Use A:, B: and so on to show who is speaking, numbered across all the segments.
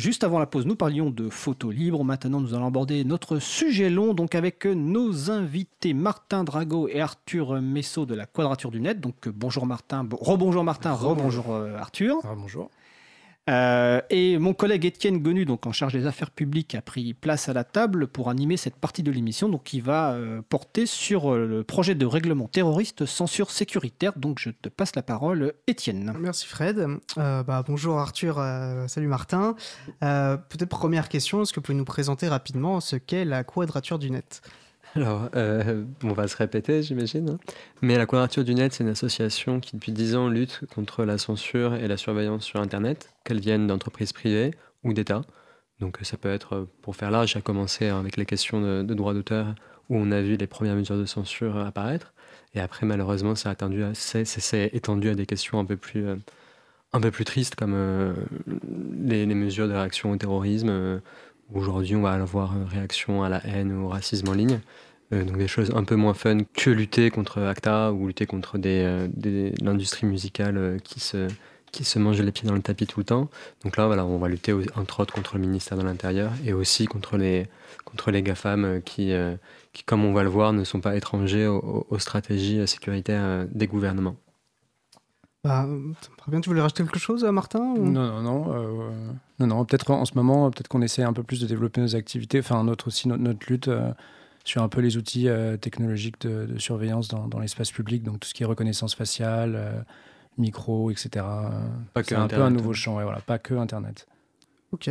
A: Juste avant la pause, nous parlions de photos libres. Maintenant, nous allons aborder notre sujet long, donc avec nos invités Martin Drago et Arthur Messot de la Quadrature du Net. Donc bonjour Martin, rebonjour Martin, rebonjour euh, Arthur.
B: bonjour.
A: Euh, et mon collègue Étienne Gonu, donc en charge des affaires publiques, a pris place à la table pour animer cette partie de l'émission, donc qui va euh, porter sur euh, le projet de règlement terroriste censure sécuritaire. Donc je te passe la parole, Étienne.
C: Merci Fred. Bah, bonjour Arthur, salut Martin. Peut-être première question, est-ce que vous pouvez nous présenter rapidement ce qu'est la quadrature du net?
B: Alors, euh, on va se répéter, j'imagine. Hein. Mais la Quadrature du Net, c'est une association qui, depuis 10 ans, lutte contre la censure et la surveillance sur Internet, qu'elles viennent d'entreprises privées ou d'États. Donc, ça peut être, pour faire large, à commencer avec les questions de, droit d'auteur, où on a vu les premières mesures de censure apparaître. Et après, malheureusement, ça s'est étendu à des questions un peu plus, euh, un peu plus tristes, comme euh, les, mesures de réaction au terrorisme Aujourd'hui, on va avoir réaction à la haine ou au racisme en ligne. Euh, donc des choses un peu moins fun que lutter contre ACTA ou lutter contre euh, l'industrie musicale euh, qui, se, mange les pieds dans le tapis tout le temps. Donc là, on va lutter entre autres contre le ministère de l'Intérieur et aussi contre les, contre GAFAM qui, qui, comme on va le voir, ne sont pas étrangers aux stratégies sécuritaires des gouvernements.
C: Bah, bien, tu voulais rajouter quelque chose, Martin
D: Non, non, non. Euh, non, non. Peut-être en ce moment, peut-être qu'on essaie un peu plus de développer nos activités, enfin notre aussi notre, lutte euh, sur un peu les outils euh, technologiques de, surveillance dans, dans l'espace public, donc tout ce qui est reconnaissance faciale, micro, etc. C'est un peu un nouveau champ, et voilà, pas que Internet.
C: Ok.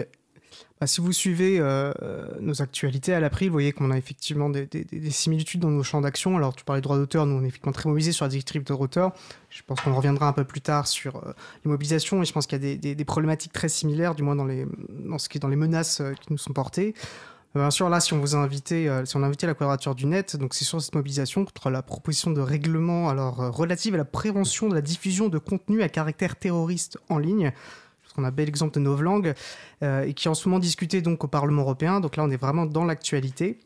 C: Bah, si vous suivez euh, nos actualités à l'April, vous voyez qu'on a effectivement des, similitudes dans nos champs d'action. Alors, tu parlais de droit d'auteur, nous on est effectivement très mobilisés sur la directive de d'auteur. Je pense qu'on reviendra un peu plus tard sur euh, les mobilisations et je pense qu'il y a des, problématiques très similaires, du moins dans, les, ce qui est dans les menaces euh, qui nous sont portées. Bien sûr, là, si on vous a invité, si on a invité la quadrature du net, donc c'est sur cette mobilisation contre la proposition de règlement alors relative à la prévention de la diffusion de contenu à caractère terroriste en ligne on a bel exemple de Novlangue, euh, et qui est en ce moment discuté donc au Parlement européen. Donc là, on est vraiment dans l'actualité.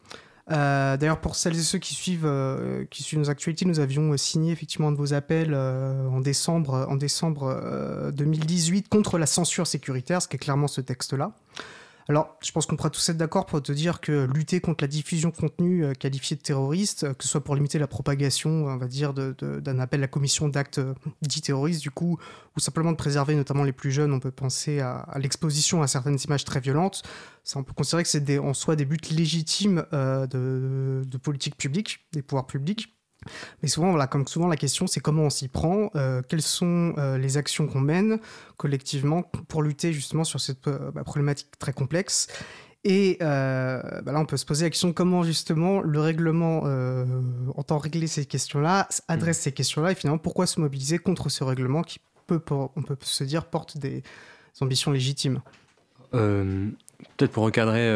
C: Euh, d'ailleurs, pour celles et ceux qui suivent, euh, qui suivent nos actualités, nous avions signé effectivement un de vos appels en décembre, en décembre 2018 contre la censure sécuritaire, ce qui est clairement ce texte-là. Alors, je pense qu'on pourra tous être d'accord pour te dire que lutter contre la diffusion de contenu euh, qualifié de terroriste, euh, que ce soit pour limiter la propagation, on va dire, d'un appel à la commission d'actes euh, dits terroristes, du coup, ou simplement de préserver notamment les plus jeunes, on peut penser à, l'exposition à certaines images très violentes. Ça, on peut considérer que c'est en soi des buts légitimes de, de politique publique, des pouvoirs publics. Mais souvent, voilà, comme souvent, la question, c'est comment on s'y prend, euh, quelles sont euh, les actions qu'on mène collectivement pour lutter justement sur cette euh, bah, problématique très complexe. Et bah là, on peut se poser la question comment justement le règlement entend régler ces questions-là, adresse mmh. ces questions-là, et finalement, pourquoi se mobiliser contre ce règlement qui peut, on peut se dire, porte des ambitions légitimes?
B: Peut-être pour recadrer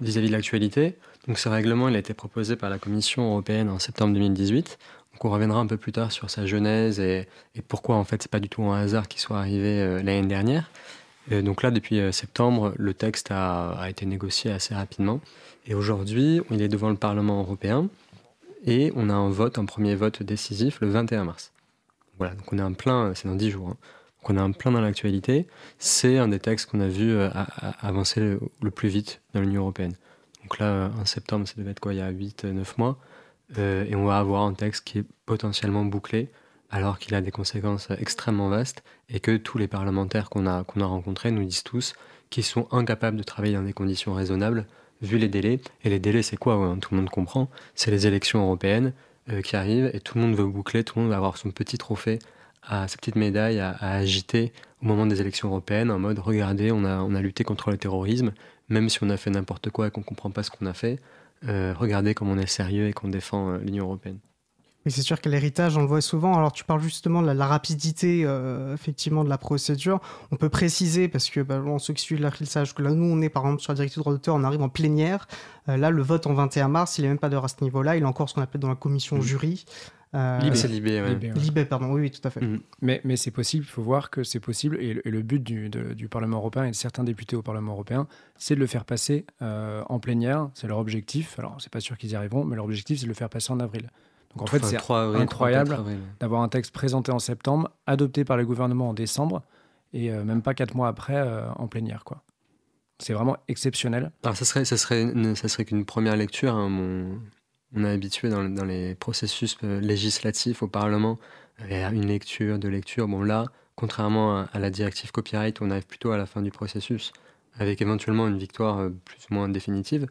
B: vis-à-vis -vis de l'actualité, donc ce règlement, il a été proposé par la Commission européenne en septembre 2018. Donc on reviendra un peu plus tard sur sa genèse et, pourquoi en fait c'est pas du tout un hasard qu'il soit arrivé euh, l'année dernière. donc là, depuis euh, septembre, le texte a, a, été négocié assez rapidement. Et aujourd'hui, il est devant le Parlement européen et on a un vote, un premier vote décisif le 21 mars. Voilà, donc on est en plein, c'est dans 10 jours. Hein. On est en plein dans l'actualité. C'est un des textes qu'on a vu euh, avancer le plus vite dans l'Union européenne. Donc là, en septembre, ça devait être quoi, il y a 8-9 mois. Euh, et on va avoir un texte qui est potentiellement bouclé, alors qu'il a des conséquences extrêmement vastes, et que tous les parlementaires qu'on a, rencontrés nous disent tous qu'ils sont incapables de travailler dans des conditions raisonnables, vu les délais. Et les délais, c'est quoi Tout le monde comprend. C'est les élections européennes euh, qui arrivent, et tout le monde veut boucler, tout le monde va avoir son petit trophée, à, sa petite médaille à, agiter au moment des élections européennes, en mode regardez, on a lutté contre le terrorisme, même si on a fait n'importe quoi et qu'on ne comprend pas ce qu'on a fait, euh, regardez comme on est sérieux et qu'on défend euh, l'Union européenne.
C: Oui, c'est sûr que l'héritage, on le voit souvent. Alors, tu parles justement de la, rapidité, euh, effectivement, de la procédure. On peut préciser, parce que bah, ceux qui suivent l'affichage, que là, nous, on est par exemple sur la directive droit d'auteur, on arrive en plénière. là, le vote en 21 mars, il n'est même pas d'heure à ce niveau-là. Il est encore ce qu'on appelle dans la commission jury.
B: Libé, c'est Libé,
C: Libé, pardon, oui, oui, tout à fait.
D: Mm. Mais, mais c'est possible, il faut voir que c'est possible, et le, but du, du, Parlement européen et de certains députés au Parlement européen, c'est de le faire passer euh, en plénière, c'est leur objectif. Alors, c'est pas sûr qu'ils y arriveront, mais leur objectif, c'est de le faire passer en avril. Donc en fait, c'est incroyable d'avoir un texte présenté en septembre, adopté par le gouvernement en décembre, et euh, même pas quatre mois après en plénière. Quoi. C'est vraiment exceptionnel.
B: Alors, ça serait, ça serait, ça serait qu'une première lecture. Hein, on est habitué dans, les processus euh, législatifs au Parlement à une lecture, deux lectures. Bon, là, contrairement à, la directive copyright, on arrive plutôt à la fin du processus avec éventuellement une victoire euh, plus ou moins définitive.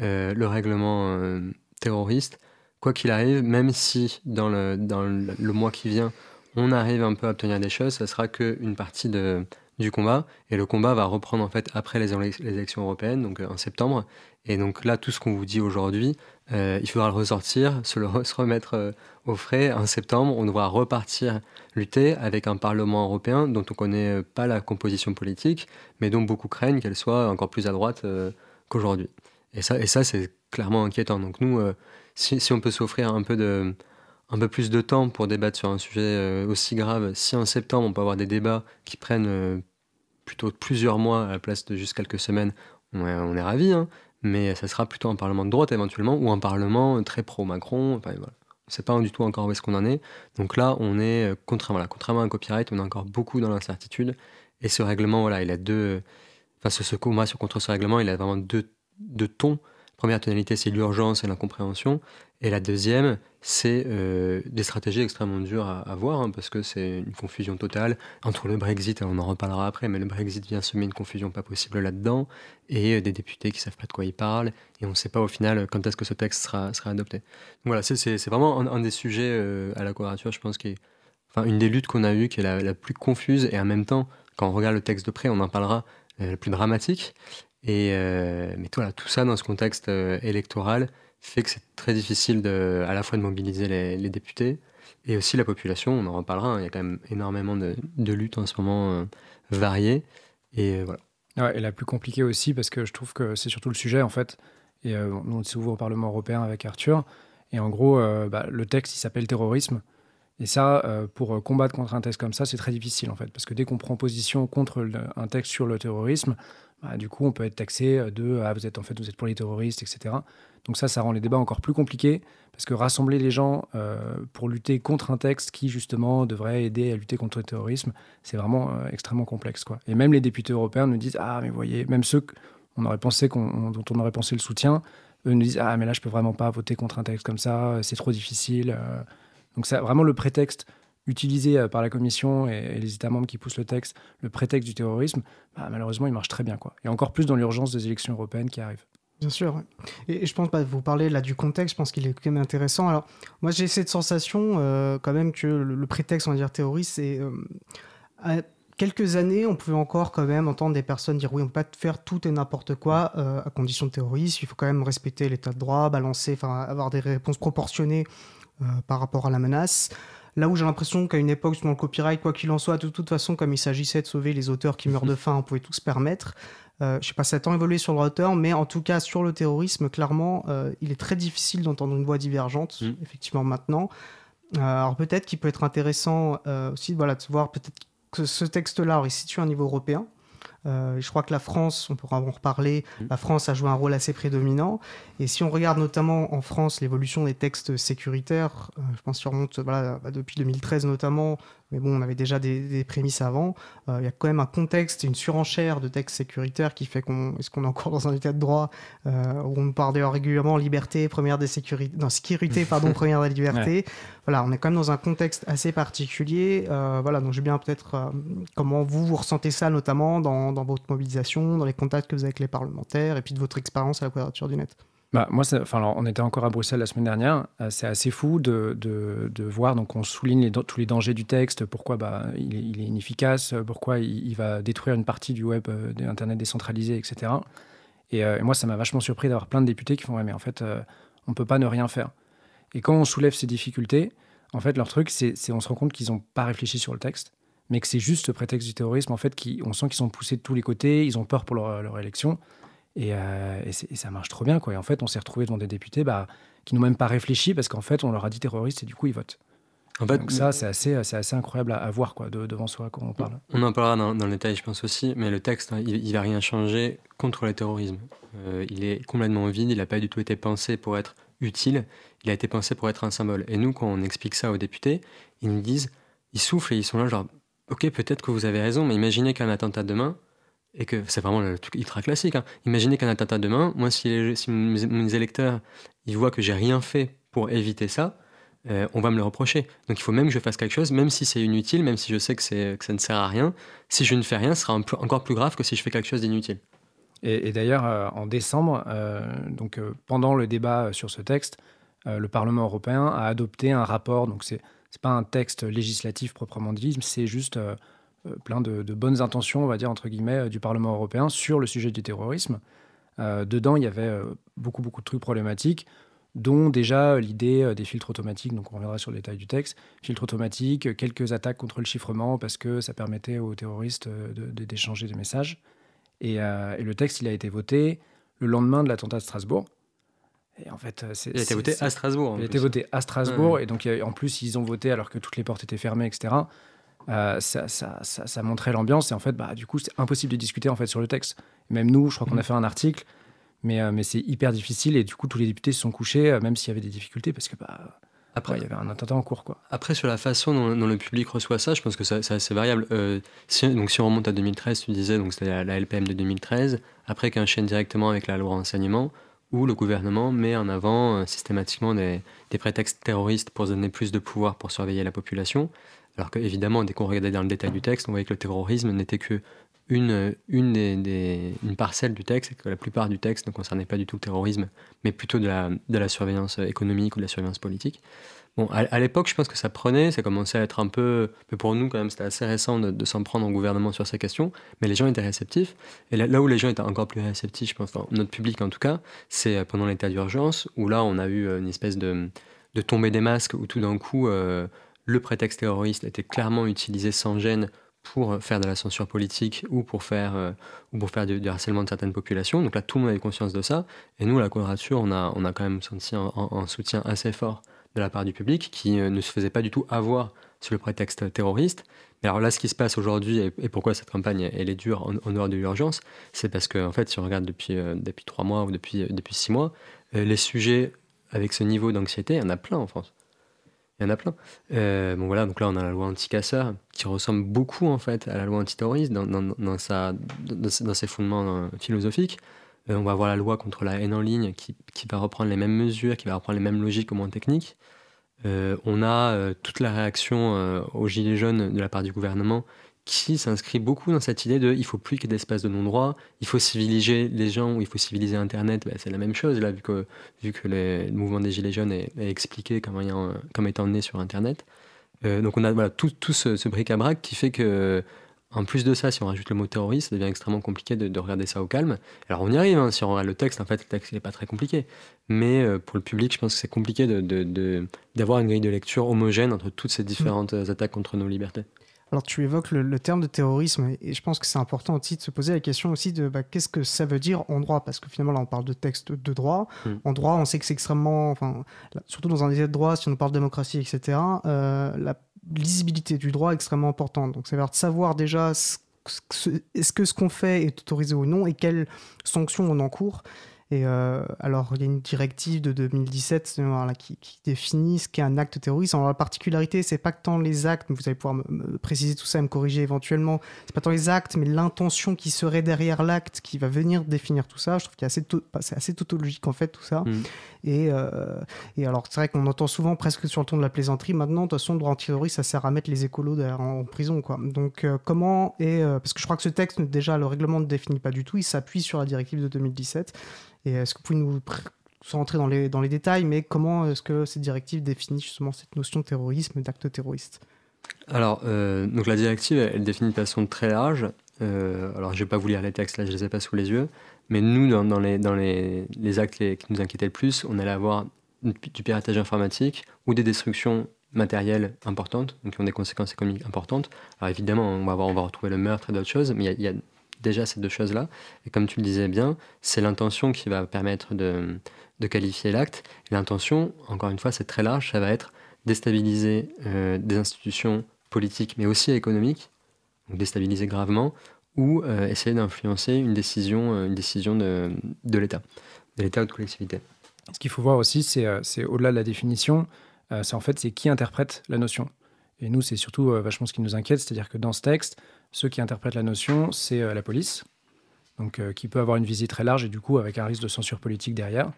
B: Euh, le règlement terroriste, quoi qu'il arrive, même si dans le, mois qui vient, on arrive un peu à obtenir des choses, ça sera qu'une partie du combat. Et le combat va reprendre en fait après les, élections européennes, donc euh, en septembre. Et donc là, tout ce qu'on vous dit aujourd'hui, euh, il faudra le ressortir, se remettre euh, au frais. En septembre, on devra repartir lutter avec un Parlement européen dont on ne connaît pas la composition politique, mais dont beaucoup craignent qu'elle soit encore plus à droite qu'aujourd'hui. Et ça, c'est clairement inquiétant. Donc nous, si, on peut s'offrir un peu un peu plus de temps pour débattre sur un sujet euh, aussi grave, si en septembre on peut avoir des débats qui prennent euh, plutôt plusieurs mois à la place de juste quelques semaines, on est, on ravis, hein. Mais ça sera plutôt un parlement de droite éventuellement ou un parlement très pro-Macron. Enfin, voilà. On ne sait pas du tout encore où est-ce qu'on en est. Donc là, on est, euh, contrairement, voilà, contrairement à un copyright, on est encore beaucoup dans l'incertitude. Et ce règlement, voilà, il a deux. Enfin, ce, combat contre ce règlement, il a vraiment deux, deux tons. Première tonalité, c'est l'urgence et l'incompréhension. Et la deuxième, c'est euh, des stratégies extrêmement dures à, avoir, hein, parce que c'est une confusion totale entre le Brexit, on en reparlera après, mais le Brexit vient semer une confusion pas possible là-dedans, et euh, des députés qui savent pas de quoi ils parlent, et on ne sait pas au final quand est-ce que ce texte sera, adopté. Voilà, c'est vraiment un, des sujets euh, à la quadrature, je pense, qui est enfin, une des luttes qu'on a eues, qui est la, plus confuse, et en même temps, quand on regarde le texte de près, on en parlera, la plus dramatique. Et, mais tout ça dans ce contexte électoral, fait que c'est très difficile à la fois de mobiliser les, députés et aussi la population. On en reparlera. Hein. il y a quand même énormément de, luttes en ce moment euh, variées. Et euh, voilà.
D: et la plus compliquée aussi, parce que je trouve que c'est surtout le sujet, en fait. Et euh, on s'ouvre au Parlement européen avec Arthur. Et en gros, bah, le texte, il s'appelle terrorisme. Et ça, pour combattre contre un texte comme ça, c'est très difficile, en fait. Parce que dès qu'on prend position contre un texte sur le terrorisme, bah, du coup, on peut être taxé de ah, vous êtes en fait vous êtes pour les terroristes, etc. Donc ça, ça rend les débats encore plus compliqués parce que rassembler les gens euh, pour lutter contre un texte qui justement devrait aider à lutter contre le terrorisme, c'est vraiment euh, extrêmement complexe, quoi. Et même les députés européens nous disent ah mais vous voyez, même ceux qu'on aurait pensé qu'on, dont on aurait pensé le soutien, eux nous disent ah mais là je peux vraiment pas voter contre un texte comme ça, c'est trop difficile. Euh. Donc c'est vraiment le prétexte utilisé euh, par la Commission et, les États membres qui poussent le texte, le prétexte du terrorisme, bah, malheureusement, il marche très bien. Et encore plus dans l'urgence des élections européennes qui arrivent.
C: Bien sûr. Et, je pense, bah, vous parlez là du contexte, je pense qu'il est quand même intéressant. Alors, moi, j'ai cette sensation euh, quand même que le, prétexte, on va dire, terroriste, c'est. Euh, à quelques années, on pouvait encore quand même entendre des personnes dire oui, on peut pas faire tout et n'importe quoi à condition de terrorisme. Il faut quand même respecter l'état de droit, balancer, avoir des réponses proportionnées par rapport à la menace. Là où j'ai l'impression qu'à une époque, dans le copyright, quoi qu'il en soit, de toute façon, comme il s'agissait de sauver les auteurs qui meurent de faim, on pouvait tout se permettre. Euh, je sais pas si ça a tant évolué sur le droit d'auteur, mais en tout cas, sur le terrorisme, clairement, euh, il est très difficile d'entendre une voix divergente, mm. effectivement, maintenant. Euh, alors peut-être qu'il peut être intéressant euh, aussi voilà, de voir peut-être que ce texte-là, il se situe à un niveau européen. Euh, je crois que la France, on pourra en reparler, mm. la France a joué un rôle assez prédominant. Et si on regarde notamment en France l'évolution des textes sécuritaires, euh, je pense qu'il remonte voilà, bah, depuis 2013 notamment, mais bon, on avait déjà des, prémices avant. Euh, il y a quand même un contexte une surenchère de textes sécuritaires qui fait qu'on est-ce qu'on est encore dans un état de droit euh, où on parle d'ailleurs régulièrement liberté première des sécurités, non sécurité pardon première des libertés. Voilà, on est quand même dans un contexte assez particulier. Euh, voilà, donc je vais bien peut-être comment vous vous ressentez ça notamment dans, dans votre mobilisation, dans les contacts que vous avez avec les parlementaires et puis de votre expérience à la quadrature du net.
D: Bah, moi, on était encore à Bruxelles la semaine dernière. Euh, c'est assez fou de, voir. Donc, on souligne tous les dangers du texte, pourquoi bah, il, est, inefficace, pourquoi il, va détruire une partie du web, euh, d'Internet décentralisé, etc. Euh, et, moi, ça m'a vachement surpris d'avoir plein de députés qui font Ouais, mais en fait, on ne peut pas ne rien faire. Et quand on soulève ces difficultés, en fait, leur truc, c'est on se rend compte qu'ils n'ont pas réfléchi sur le texte, mais que c'est juste le prétexte du terrorisme, en fait, on sent qu'ils sont poussés de tous les côtés, ils ont peur pour leur élection. Euh, et, ça marche trop bien. Quoi. Et en fait, on s'est retrouvé devant des députés bah, qui n'ont même pas réfléchi parce qu'en fait, on leur a dit terroriste et du coup, ils votent. En fait, Donc ça, c'est assez, assez incroyable à, voir quoi, devant soi quand on parle.
B: On en parlera dans, le détail, je pense aussi, mais le texte, hein, il n'a rien changé contre le terrorisme. Euh, il est complètement vide, il n'a pas du tout été pensé pour être utile, il a été pensé pour être un symbole. Et nous, quand on explique ça aux députés, ils nous disent, ils soufflent et ils sont là genre, ok, peut-être que vous avez raison, mais imaginez qu'un attentat demain, et que c'est vraiment le truc ultra classique. Hein. Imaginez qu'un attentat demain, moi, si, mes, électeurs ils voient que j'ai rien fait pour éviter ça, euh, on va me le reprocher. Donc il faut même que je fasse quelque chose, même si c'est inutile, même si je sais que, ça ne sert à rien. Si je ne fais rien, ce sera encore plus grave que si je fais quelque chose d'inutile.
D: Et, d'ailleurs, euh, en décembre, euh, donc pendant le débat sur ce texte, le Parlement européen a adopté un rapport. Donc c'est pas un texte législatif proprement dit, c'est juste plein de, bonnes intentions, on va dire, entre guillemets, euh, du Parlement européen sur le sujet du terrorisme. Euh, dedans, il y avait beaucoup, beaucoup de trucs problématiques, dont déjà l'idée des filtres automatiques, donc on reviendra sur le détail du texte, filtres automatiques, quelques attaques contre le chiffrement, parce que ça permettait aux terroristes d'échanger des messages. Et, le texte, il a été voté le lendemain de l'attentat de Strasbourg.
B: Et en fait, il a été voté à Strasbourg.
D: Il a été voté à Strasbourg, et donc en plus, ils ont voté alors que toutes les portes étaient fermées, etc. Euh, ça, ça, ça, montrait l'ambiance et en fait, bah, du coup, c'est impossible de discuter en fait sur le texte. Même nous, je crois qu'on a mm. fait un article, mais, euh, mais c'est hyper difficile et du coup, tous les députés se sont couchés, euh, même s'il y avait des difficultés, parce que bah, après, il y avait un attentat en cours. Quoi.
B: Après, sur la façon dont, le public reçoit ça, je pense que c'est assez variable. si, donc, si on remonte à 2013, tu disais, donc c'était la, LPM de 2013, après qu'un chaîne directement avec la loi renseignement, où le gouvernement met en avant systématiquement des, des, prétextes terroristes pour donner plus de pouvoir pour surveiller la population. Alors qu'évidemment, dès qu'on regardait dans le détail du texte, on voyait que le terrorisme n'était que une, une, des, une parcelle du texte, et que la plupart du texte ne concernait pas du tout le terrorisme, mais plutôt de la, surveillance économique ou de la surveillance politique. Bon, à, l'époque, je pense que ça prenait, ça commençait à être un peu, mais pour nous quand même, c'était assez récent de, s'en prendre au gouvernement sur ces questions, mais les gens étaient réceptifs. Et là, où les gens étaient encore plus réceptifs, je pense, dans notre public en tout cas, c'est euh, pendant l'état d'urgence, où là, on a eu euh, une espèce de, de tombée des masques, où tout d'un coup, euh, le prétexte terroriste était clairement utilisé sans gêne pour faire de la censure politique ou pour faire, euh, ou pour faire du, harcèlement de certaines populations. Donc là, tout le monde avait conscience de ça. Et nous, à la Quadrature, on a, on a quand même senti un, soutien assez fort de la part du public qui euh, ne se faisait pas du tout avoir sur le prétexte terroriste. Mais alors là, ce qui se passe aujourd'hui et, pourquoi cette campagne elle est dure en, dehors de l'urgence, c'est parce qu'en en fait, si on regarde depuis, euh, depuis trois mois ou depuis, depuis six mois, les sujets avec ce niveau d'anxiété, il y en a plein en France. Il y en a plein. Euh, bon voilà, donc là on a la loi anti-casseur qui ressemble beaucoup en fait à la loi antiterroriste dans, dans, dans, sa, dans, ses fondements euh, philosophiques. Euh, on va avoir la loi contre la haine en ligne qui, qui, va reprendre les mêmes mesures, qui va reprendre les mêmes logiques au moins techniques. on a toute la réaction aux gilets jaunes de la part du gouvernement qui s'inscrit beaucoup dans cette idée de il faut plus qu'il y ait d'espace de non-droit, il faut civiliser les gens ou il faut civiliser Internet, ben, c'est la même chose là, vu que, vu que le mouvement des Gilets jaunes est, expliqué comme, ayant, comme étant né sur Internet. Euh, donc on a voilà, tout, tout ce, bric-à-brac qui fait que, en plus de ça, si on rajoute le mot terroriste, ça devient extrêmement compliqué de, regarder ça au calme. Alors on y arrive, hein, si on regarde le texte, en fait, le texte n'est pas très compliqué. Mais euh, pour le public, je pense que c'est compliqué d'avoir de, une grille de lecture homogène entre toutes ces différentes attaques contre nos libertés.
C: Alors tu évoques le, terme de terrorisme et je pense que c'est important aussi de se poser la question aussi de bah, qu'est-ce que ça veut dire en droit? Parce que finalement là on parle de texte de droit. Hmm. En droit on sait que c'est extrêmement, enfin surtout dans un état de droit si on parle de démocratie etc. Euh, la lisibilité du droit est extrêmement importante. Donc ça veut dire savoir déjà est-ce que ce qu'on fait est autorisé ou non et quelles sanctions on encourt. Et euh, alors, il y a une directive de 2017 qui, définit ce qu'est un acte terroriste. Alors, la particularité, c'est pas que tant les actes, vous allez pouvoir me, préciser tout ça et me corriger éventuellement, c'est pas tant les actes, mais l'intention qui serait derrière l'acte qui va venir définir tout ça. Je trouve qu'il assez, c'est assez tautologique en fait tout ça. Mm. Et, euh, et, alors, c'est vrai qu'on entend souvent presque sur le ton de la plaisanterie. Maintenant, de toute façon, le droit antiterroriste, ça sert à mettre les écolos en, prison. Quoi. Donc, euh, comment est. parce que je crois que ce texte, déjà, le règlement ne définit pas du tout. Il s'appuie sur la directive de 2017. Et est-ce que vous pouvez nous sans rentrer dans les, dans les détails, mais comment est-ce que cette directive définit justement cette notion de terrorisme, d'acte terroriste?
B: Alors, euh, donc la directive, elle, définit de façon très large. Euh, alors, je ne vais pas vous lire les textes, là, je ne les ai pas sous les yeux. Mais nous, dans, dans les, dans les, les actes qui nous inquiétaient le plus, on allait avoir du piratage informatique ou des destructions matérielles importantes, donc qui ont des conséquences économiques importantes. Alors évidemment, on va, avoir, on va retrouver le meurtre et d'autres choses, mais il y, y, a déjà ces deux choses-là. Et comme tu le disais bien, c'est l'intention qui va permettre de, qualifier l'acte. L'intention, encore une fois, c'est très large, ça va être déstabiliser euh, des institutions politiques, mais aussi économiques, donc déstabiliser gravement, ou euh, essayer d'influencer une décision, euh, une décision de, de l'État, de l'État ou de collectivité.
D: Ce qu'il faut voir aussi, c'est au-delà de la définition, c'est en fait c'est qui interprète la notion. Et nous, c'est surtout vachement ce qui nous inquiète, c'est-à-dire que dans ce texte, ceux qui interprètent la notion, c'est euh, la police. donc qui peut avoir une visée très large et du coup avec un risque de censure politique derrière.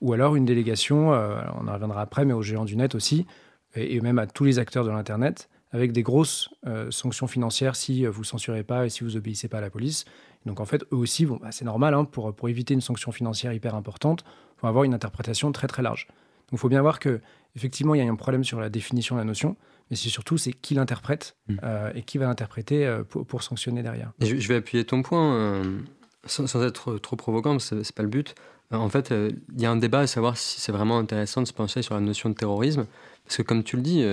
D: Ou alors une délégation, on en reviendra après, mais aux géants du net aussi, et, même à tous les acteurs de l'Internet, avec des grosses sanctions financières si vous censurez pas et si vous obéissez pas à la police. Donc en fait, eux aussi, bon, bah, c'est normal, hein, pour, pour éviter une sanction financière hyper importante, il faut avoir une interprétation très très large. Donc il faut bien voir que effectivement, il y a un problème sur la définition de la notion, mais c'est surtout c'est qui l'interprète mm. euh, et qui va l'interpréter euh, pour, sanctionner derrière.
B: je, vais appuyer ton point euh, sans, être trop provocant, ce n'est pas le but. En fait, il y a un débat à savoir si c'est vraiment intéressant de se pencher sur la notion de terrorisme. Parce que comme tu le dis,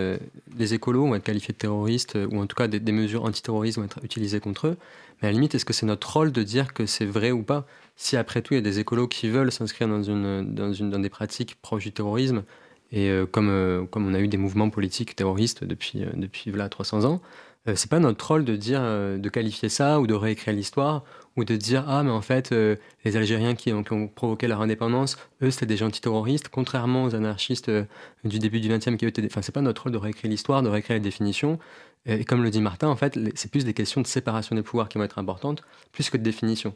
B: les écolos vont être qualifiés de terroristes, ou en tout cas des, mesures antiterroristes vont être utilisées contre eux. Mais à la limite, est-ce que c'est notre rôle de dire que c'est vrai ou pas Si après tout, il y a des écolos qui veulent s'inscrire dans, une, dans, une, dans des pratiques proches du terrorisme, et euh, comme, euh, comme on a eu des mouvements politiques terroristes depuis, euh, depuis là, 300 ans, c'est pas notre rôle de dire, de qualifier ça ou de réécrire l'histoire ou de dire ah mais en fait les Algériens qui ont, provoqué leur indépendance, eux c'était des gens terroristes, contrairement aux anarchistes du début du XXe qui étaient, enfin c'est pas notre rôle de réécrire l'histoire, de réécrire les définitions. Et comme le dit Martin, en fait, c'est plus des questions de séparation des pouvoirs qui vont être importantes, plus que de définition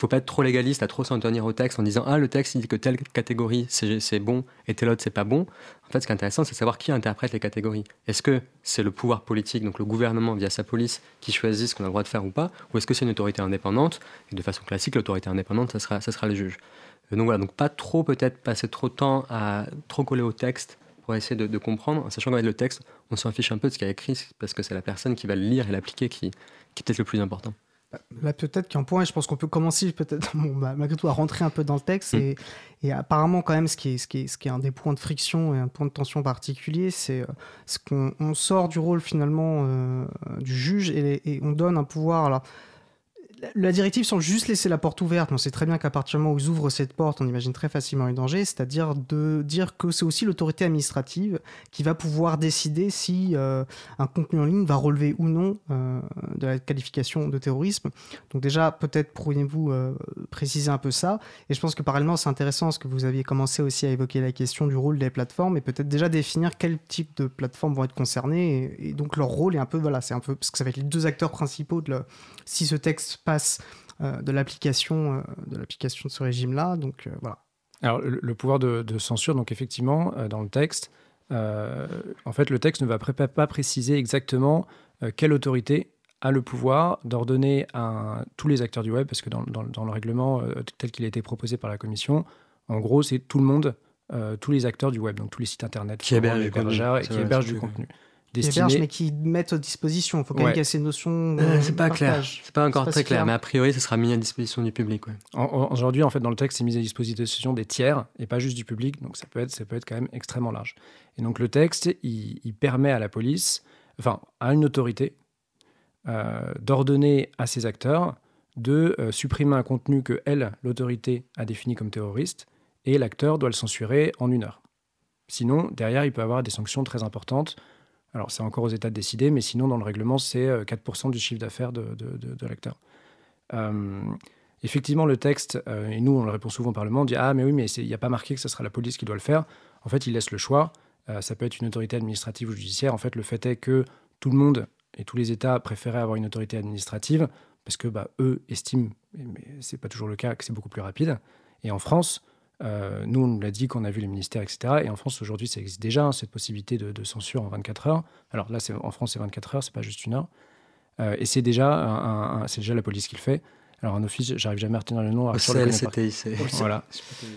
B: faut pas être trop légaliste à trop s'en tenir au texte en disant ah le texte il dit que telle catégorie c'est bon et telle autre c'est pas bon. En fait, ce qui est intéressant, c'est de savoir qui interprète les catégories. Est-ce que c'est le pouvoir politique, donc le gouvernement via sa police, qui choisit ce qu'on a le droit de faire ou pas, ou est-ce que c'est une autorité indépendante Et de façon classique, l'autorité indépendante, ça sera, ça sera le juge. Euh, donc voilà, donc pas trop peut-être passer trop de temps à trop coller au texte pour essayer de, comprendre, en sachant qu'avec le texte, on s'en fiche un peu de ce qu'il y a écrit, parce que c'est la personne qui va le lire et l'appliquer qui, qui est peut-être le plus important.
C: Là, peut-être qu'un point, je pense qu'on peut commencer peut-être bah, malgré tout à rentrer un peu dans le texte. Mm. Et, apparemment, quand même, ce qui, est, ce, qui est, ce qui est un des points de friction et un point de tension particulier, c'est euh, ce qu'on sort du rôle finalement euh, du juge et, et, on donne un pouvoir. Alors, la directive semble juste laisser la porte ouverte. On sait très bien qu'à partir du moment où ils ouvrent cette porte, on imagine très facilement un danger, c'est-à-dire de dire que c'est aussi l'autorité administrative qui va pouvoir décider si euh, un contenu en ligne va relever ou non euh, de la qualification de terrorisme. Donc déjà, peut-être pourriez-vous euh, préciser un peu ça. Et je pense que parallèlement, c'est intéressant parce que vous aviez commencé aussi à évoquer la question du rôle des plateformes et peut-être déjà définir quel type de plateformes vont être concernées et, donc leur rôle est un peu voilà, c'est un peu parce que ça va être les deux acteurs principaux de le, si ce texte euh, de l'application euh, de l'application de ce régime-là. Donc euh, voilà.
D: Alors le, pouvoir de, censure, donc effectivement, dans le texte, en fait, le texte ne va pas préciser exactement quelle autorité a le pouvoir d'ordonner à tous les acteurs du web, parce que dans, le règlement tel qu'il a été proposé par la Commission, en gros, c'est tout le monde, tous les acteurs du web, donc tous les sites internet
B: qui hébergent, et
D: qui hébergent du contenu
C: mais qui mettent à disposition. Il faut quand même qu'il y ait ces notions.
B: Euh, c'est pas clair. C'est pas encore très clair, mais a priori, ça sera mis à disposition du public.
D: Aujourd'hui, en fait, dans le texte, c'est mis à disposition des tiers et pas juste du public. Donc ça peut être, ça peut être quand même extrêmement large. Et donc le texte, il, permet à la police, enfin à une autorité, euh, d'ordonner à ses acteurs de euh, supprimer un contenu que elle, l'autorité, a défini comme terroriste, et l'acteur doit le censurer en une heure. Sinon, derrière, il peut avoir des sanctions très importantes alors, c'est encore aux États de décider, mais sinon, dans le règlement, c'est 4% euh, du chiffre d'affaires de, l'acteur. Euh, effectivement, le texte, euh, et nous, on le répond souvent au Parlement, on dit Ah, mais oui, mais il n'y a pas marqué que ce sera la police qui doit le faire. En fait, il laisse le choix. ça peut être une autorité administrative ou judiciaire. En fait, le fait est que tout le monde et tous les États préféraient avoir une autorité administrative parce que bah, eux estiment, mais ce n'est pas toujours le cas, que c'est beaucoup plus rapide. Et en France, euh, nous, on nous l'a dit qu'on a vu les ministères, etc. Et en France, aujourd'hui, ça existe déjà, hein, cette possibilité de, censure en 24 heures. Alors là, en France, c'est 24 heures, c'est pas juste une heure. Euh, et c'est déjà, c'est déjà la police qui le fait. Alors un office, j'arrive jamais à retenir le nom.
B: Sur le
D: voilà.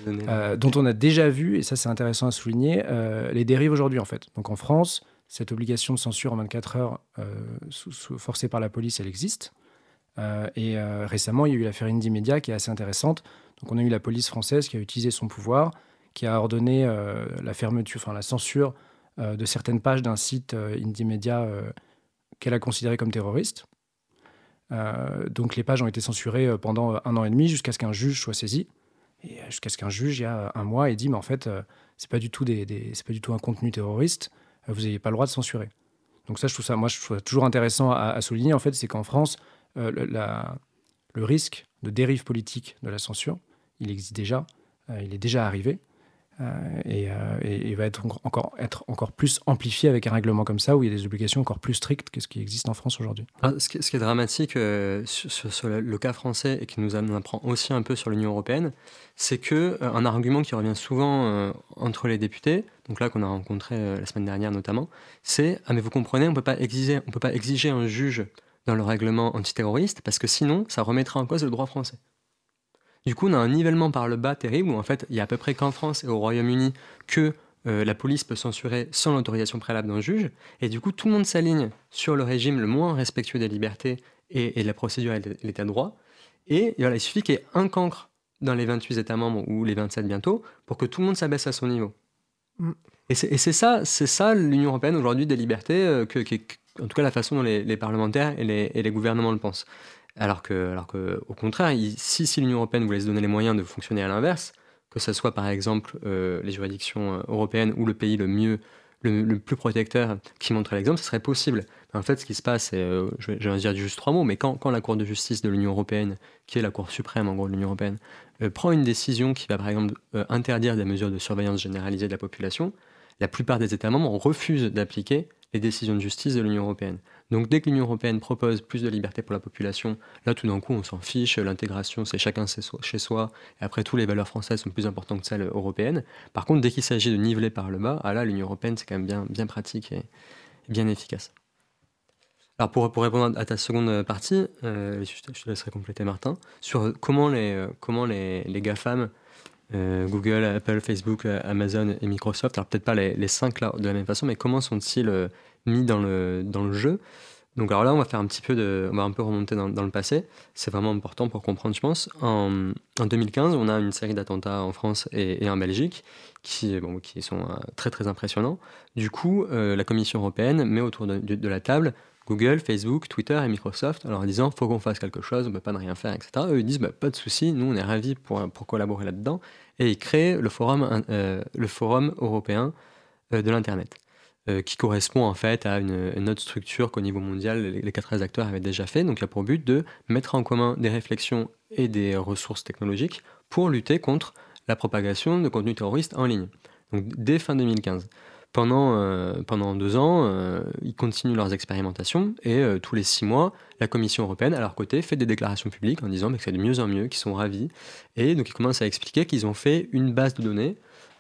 D: Euh, dont on a déjà vu, et ça c'est intéressant à souligner, les dérives aujourd'hui en fait. Donc en France, cette obligation de censure en 24 heures forcée par la police, elle existe. et récemment, il y a eu l'affaire Indie Media qui est assez intéressante, donc on a eu la police française qui a utilisé son pouvoir, qui a ordonné euh, la fermeture, enfin la censure euh, de certaines pages d'un site euh, Indie Media qu'elle a considéré comme terroriste. donc les pages ont été censurées pendant un an et demi jusqu'à ce qu'un juge soit saisi. Et jusqu'à ce qu'un juge, il y a un mois, ait dit, mais en fait, c'est pas du tout des, pas du tout un contenu terroriste. vous n'avez pas le droit de censurer. Donc ça, je trouve ça, moi, je trouve ça toujours intéressant à, souligner. En fait, c'est qu'en France, le, le risque de dérive politique de la censure, il existe déjà, euh, il est déjà arrivé. Euh, euh, et, et, va être encore, être encore plus amplifié avec un règlement comme ça, où il y a des obligations encore plus strictes que ce qui existe en France aujourd'hui.
B: Ah, ce, qui, est dramatique sur, le, cas français et qui nous, apprend aussi un peu sur l'Union européenne, c'est que un argument qui revient souvent entre les députés, donc là qu'on a rencontré la semaine dernière notamment, c'est ah mais vous comprenez, on peut peut pas exiger un juge dans le règlement antiterroriste parce que sinon ça remettrait en cause le droit français. Du coup, on a un nivellement par le bas terrible où en fait, il y a à peu près qu'en France et au Royaume-Uni que euh, la police peut censurer sans l'autorisation préalable d'un juge. Et du coup, tout le monde s'aligne sur le régime le moins respectueux des libertés et, de la procédure et de l'état de droit. Et il suffit qu'il y ait un cancre dans les 28 États membres ou les 27 bientôt pour que tout le monde s'abaisse à son niveau. Mm. Et c'est ça, c'est ça l'Union européenne aujourd'hui des libertés, euh, que, en tout cas la façon dont les, parlementaires et les, gouvernements le pensent. Alors que, alors que au contraire, si, l'Union européenne voulait se donner les moyens de fonctionner à l'inverse, que ce soit par exemple euh, les juridictions euh, européennes ou le pays le mieux, le, plus protecteur qui montrait l'exemple, ce serait possible. en fait, ce qui se passe, euh, je, vais, dire juste trois mots, mais quand, quand la Cour de justice de l'Union européenne, qui est la Cour suprême en gros de l'Union européenne, prend une décision qui va par exemple interdire des mesures de surveillance généralisée de la population, la plupart des États membres refusent d'appliquer les décisions de justice de l'Union européenne. Donc dès que l'Union européenne propose plus de liberté pour la population, là tout d'un coup on s'en fiche, l'intégration c'est chacun chez soi, et après tous les valeurs françaises sont plus importantes que celles européennes. Par contre dès qu'il s'agit de niveler par le bas, ah là l'Union européenne c'est quand même bien, bien pratique et, bien efficace. Alors pour, pour, répondre à ta seconde partie, euh, je, te, laisserai compléter Martin, sur comment les, comment les, les GAFAM, euh, Google, Apple, Facebook, Amazon et Microsoft, alors peut-être pas les, cinq là de la même façon, mais comment sont-ils euh, mis dans le, jeu? Donc alors là, on va faire un petit peu de, on va un peu remonter dans, le passé. C'est vraiment important pour comprendre, je pense. En, en 2015, on a une série d'attentats en France et, en Belgique qui, sont euh, très très impressionnants. Du coup, euh, la Commission européenne met autour de, la table Google, Facebook, Twitter et Microsoft, en disant faut qu'on fasse quelque chose, on ne peut pas ne rien faire, etc. Eux disent bah, pas de souci, nous on est ravis pour, collaborer là-dedans, et ils créent le forum, euh, européen de l'internet. Euh, qui correspond en fait à une, autre structure qu'au niveau mondial les, 14 acteurs avaient déjà fait. Donc il a pour but de mettre en commun des réflexions et des ressources technologiques pour lutter contre la propagation de contenus terroristes en ligne. Donc dès fin 2015. Pendant, euh, pendant deux ans, euh, ils continuent leurs expérimentations et tous les six mois, la Commission européenne, à leur côté, fait des déclarations publiques en disant que c'est de mieux en mieux, qu'ils sont ravis. Et donc ils commencent à expliquer qu'ils ont fait une base de données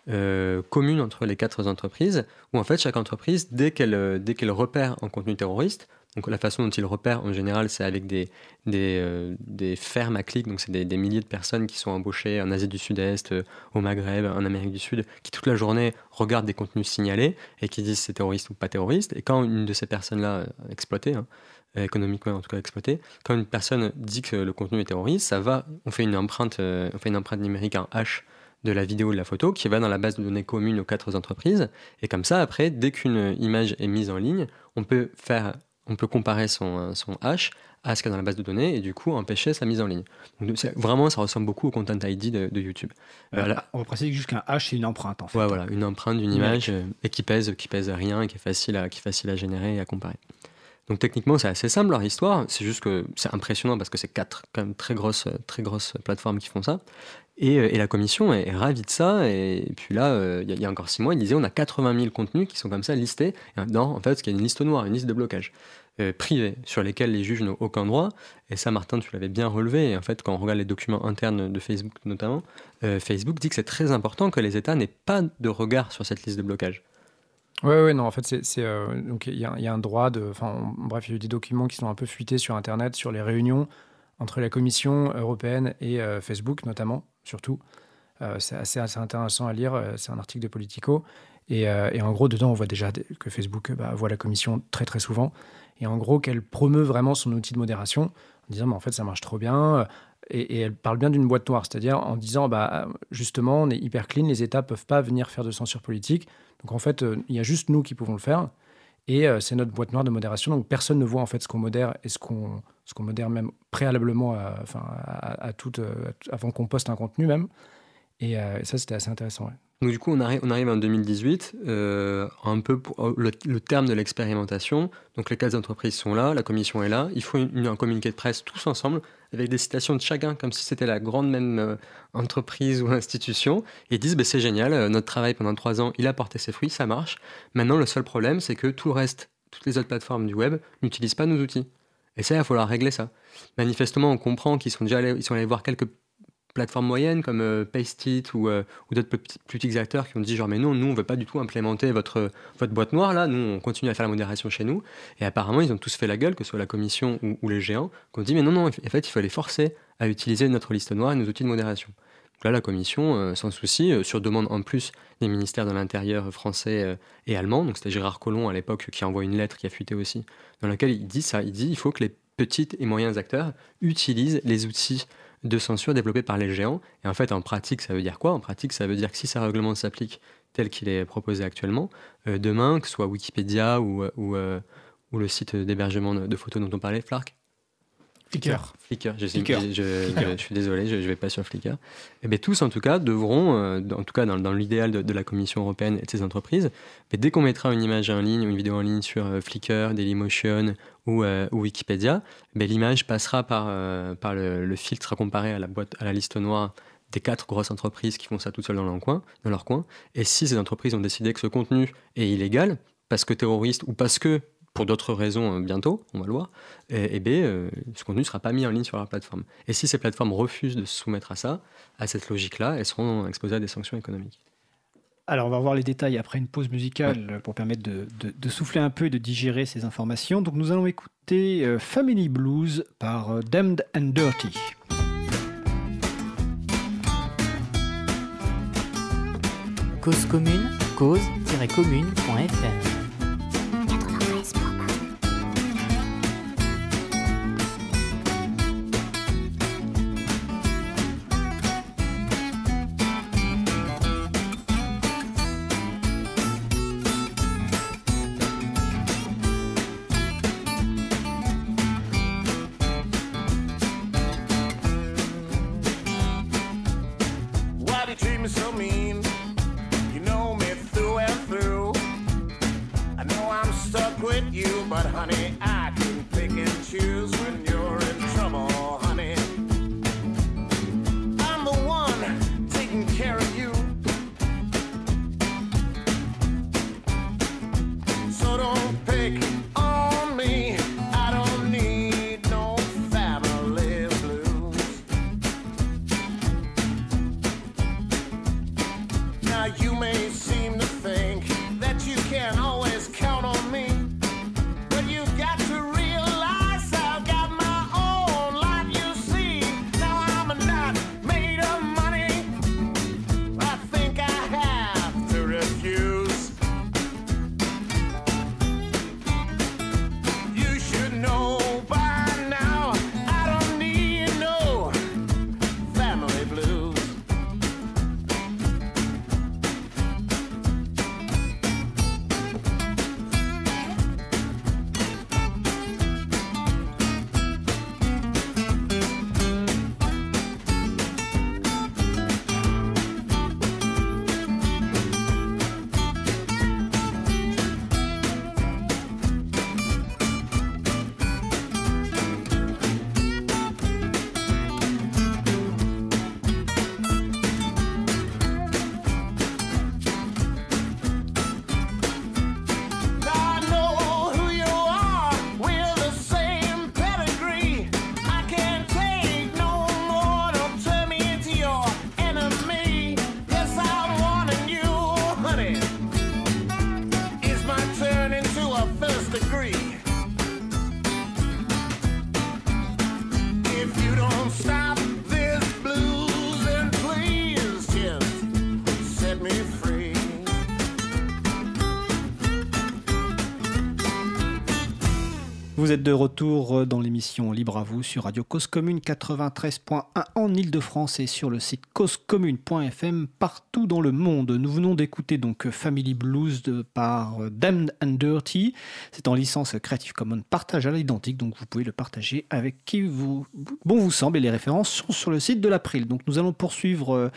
B: euh, commune entre les quatre entreprises, où en fait chaque entreprise, dès qu'elle euh, dès qu'elle repère un contenu terroriste, donc la façon dont ils repèrent en général, c'est avec des, des, euh, des, fermes à clics, donc c'est des, des, milliers de personnes qui sont embauchées en Asie du Sud-Est, au Maghreb, en Amérique du Sud, qui toute la journée regardent des contenus signalés et qui disent c'est terroriste ou pas terroriste. Et quand une de ces personnes-là, exploitée, hein, économiquement en tout cas exploitée, quand une personne dit que le contenu est terroriste, ça va, on fait une empreinte, on fait une empreinte numérique en H de la vidéo et de la photo qui va dans la base de données commune aux quatre entreprises. Et comme ça, après, dès qu'une image est mise en ligne, on peut faire, on peut comparer son, son hash à ce qu'il y a dans la base de données et du coup empêcher sa mise en ligne. Donc, vraiment, ça ressemble beaucoup au Content ID de, YouTube.
A: Euh, on va préciser juste qu'un hash, c'est une empreinte en fait.
B: Ouais, voilà, une empreinte d'une image euh, et qui pèse, qui pèse rien et qui est facile à, qui est facile à générer et à comparer. Donc techniquement, c'est assez simple leur histoire. C'est juste que c'est impressionnant parce que c'est quatre quand même très grosses, très grosses plateformes qui font ça. Euh, et, la commission est, ravie de ça. Et, puis là, euh, il y, a encore six mois, il disait on a 80 000 contenus qui sont comme ça listés. Non, en fait, il y a une liste noire, une liste de blocage euh, privée sur lesquels les juges n'ont aucun droit. Et ça, Martin, tu l'avais bien relevé. Et en fait, quand on regarde les documents internes de Facebook notamment, Facebook dit que c'est très important que les États n'aient pas de regard sur cette liste de blocage.
D: Oui, oui, non, en fait, c'est, donc il y, y, a un droit de. Enfin, bref, il y a eu des documents qui sont un peu fuités sur Internet, sur les réunions entre la Commission européenne et Facebook notamment surtout. Euh, c'est assez, intéressant à lire. Euh, c'est un article de Politico. Euh, et, en gros, dedans, on voit déjà que Facebook bah, voit la commission très très souvent. Et en gros, qu'elle promeut vraiment son outil de modération en disant, mais en fait, ça marche trop bien. Et, elle parle bien d'une boîte noire, c'est-à-dire en disant, bah, justement, on est hyper clean, les États peuvent pas venir faire de censure politique. Donc en fait, il y a juste nous qui pouvons le faire. Et c'est notre boîte noire de modération. Donc personne ne voit en fait ce qu'on modère et ce qu'on ce qu'on modère même préalablement à, enfin, à, tout, avant qu'on poste un contenu même. Et, euh, ça, c'était assez intéressant.
B: Donc du coup, on arrive, en 2018, euh, un peu euh, le, terme de l'expérimentation. Donc les quatre entreprises sont là, la commission est là. Il faut un communiqué de presse tous ensemble avec des citations de chacun, comme si c'était la grande même euh, entreprise ou institution. Et ils disent, bah, c'est génial, notre travail pendant trois ans, il a porté ses fruits, ça marche. Maintenant, le seul problème, c'est que tout le reste, toutes les autres plateformes du web n'utilisent pas nos outils. Et ça, il va falloir régler ça. Manifestement, on comprend qu'ils sont déjà allés, ils sont allés voir quelques plateformes moyennes comme euh, ou, euh, ou d'autres plus petits acteurs qui ont dit genre mais non, nous on veut pas du tout implémenter votre, votre boîte noire là, nous on continue à faire la modération chez nous. Et apparemment ils ont tous fait la gueule, que ce soit la commission ou, les géants, qui ont dit mais non, non, en fait il faut les forcer à utiliser notre liste noire et nos outils de modération. Là la commission, euh, sans souci, sur demande en plus des ministères de l'Intérieur français et allemand, donc c'était Gérard Collomb à l'époque qui envoie une lettre qui a fuité aussi, dans laquelle il dit ça, il dit il faut que les petites et moyens acteurs utilisent les outils de censure développés par les géants. Et en fait, en pratique, ça veut dire quoi? En pratique, ça veut dire que si ce règlement s'applique tel qu'il est proposé actuellement, euh, demain, que ce soit Wikipédia euh, ou le site d'hébergement de, photos dont on parlait, Flark,
C: Flickr.
B: Flickr, je, je, suis désolé, je ne vais pas sur Flickr. Et eh bien, tous, en tout cas, devront, euh, en tout cas dans, dans l'idéal de, la Commission européenne et de ses entreprises, mais dès qu'on mettra une image en ligne ou une vidéo en ligne sur Flickr, Dailymotion ou, euh, ou Wikipédia, ben, l'image passera par, euh, par le, filtre à comparer à la, boîte, à la liste noire des quatre grosses entreprises qui font ça toutes seules dans leur coin. Dans leur coin. Et si ces entreprises ont décidé que ce contenu est illégal, parce que terroriste ou parce que pour d'autres raisons euh, bientôt, on va le voir, et, eh ben, ce contenu ne sera pas mis en ligne sur leur plateforme. Et si ces plateformes refusent de se soumettre à ça, à cette logique-là, elles seront exposées à des sanctions économiques.
A: Alors, on va voir les détails après une pause musicale pour permettre de, souffler un peu et de digérer ces informations. Donc, nous allons écouter euh, Family Blues par euh, Damned and Dirty.
E: Cause commune, cause-commune.fr
A: êtes de retour euh, dans l'émission Libre à vous sur Radio Cause Commune 93.1 en Ile-de-France et sur le site causecommune.fm partout dans le monde. Nous venons d'écouter donc Family Blues par euh, Damned and Dirty. C'est en licence Creative Commons partage à l'identique, donc vous pouvez le partager avec qui vous, bon vous semble et les références sont sur le site de l'April. Donc nous allons poursuivre euh,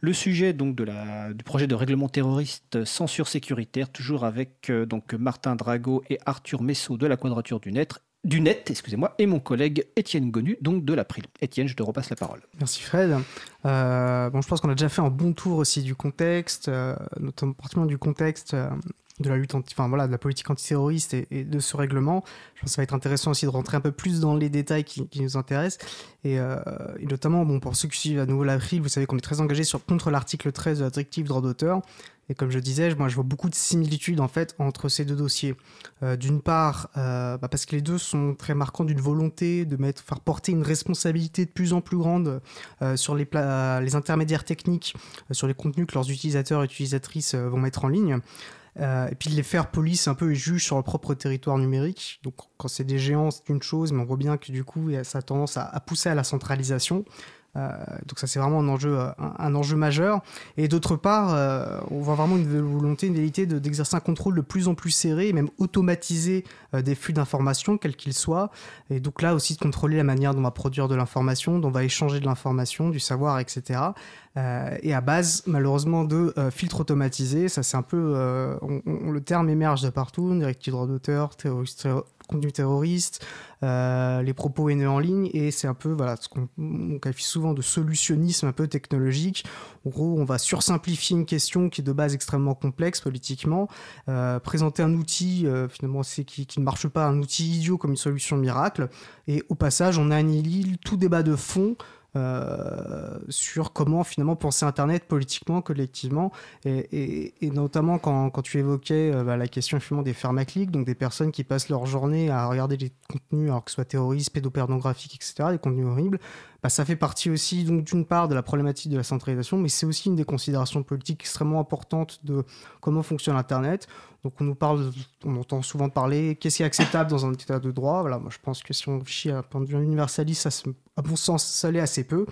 A: le sujet donc de la, du projet de règlement terroriste censure sécuritaire, toujours avec donc Martin Drago et Arthur Messot de la Quadrature du du net, excusez-moi, et mon collègue Étienne Gonu, donc de l'April. Étienne, je te repasse la parole.
C: Merci Fred. Euh, bon, je pense qu'on a déjà fait un bon tour aussi du contexte, euh, notamment du contexte euh, de la lutte anti, enfin voilà, de la politique antiterroriste et, de ce règlement. Je pense que ça va être intéressant aussi de rentrer un peu plus dans les détails qui, nous intéressent. Et, notamment, bon, pour ceux qui suivent à nouveau l'April, vous savez qu'on est très engagé sur, contre l'article 13 de la directive droit d'auteur. Et comme je disais, moi je vois beaucoup de similitudes en fait entre ces deux dossiers. Euh, d'une part, euh, bah, parce que les deux sont très marquants d'une volonté de mettre, faire porter une responsabilité de plus en plus grande euh, sur les, les, intermédiaires techniques, sur les contenus que leurs utilisateurs et utilisatrices vont mettre en ligne. Et puis de les faire police un peu et juge sur leur propre territoire numérique. Donc quand c'est des géants, c'est une chose, mais on voit bien que du coup, ça a tendance à pousser à la centralisation. Euh, donc ça c'est vraiment un enjeu, euh, majeur. Et d'autre part, euh, on voit vraiment une volonté, une vérité d'exercer un contrôle de plus en plus serré, même automatisé des flux d'informations, quels qu'ils soient. Et donc là aussi de contrôler la manière dont on va produire de l'information, dont on va échanger de l'information, du savoir, etc. et à base, malheureusement, de filtres automatisés. Ça, c'est un peu. le terme émerge de partout directive droit d'auteur, contenu terroriste, euh, les propos haineux en ligne, et c'est un peu voilà, ce qu'on qualifie souvent de solutionnisme un peu technologique. En gros, on va sursimplifier une question qui est de base extrêmement complexe politiquement, euh, présenter un outil euh, finalement qui, qui, ne marche pas, un outil idiot comme une solution miracle, et au passage, on annihile tout débat de fond euh, sur comment finalement penser Internet politiquement, collectivement, et, notamment quand, tu évoquais euh, bah, la question finalement des pharmacliques, donc des personnes qui passent leur journée à regarder des contenus, alors que ce soit terroristes, pédopornographiques, etc., des contenus horribles, bah, ça fait partie aussi donc d'une part de la problématique de la centralisation, mais c'est aussi une des considérations politiques extrêmement importantes de comment fonctionne Internet. Donc on nous parle, on entend souvent parler, qu'est-ce qui est acceptable dans un état de droit? Voilà, moi je pense que si on réfléchit à un point de vue universaliste, à mon sens, ça l'est assez peu.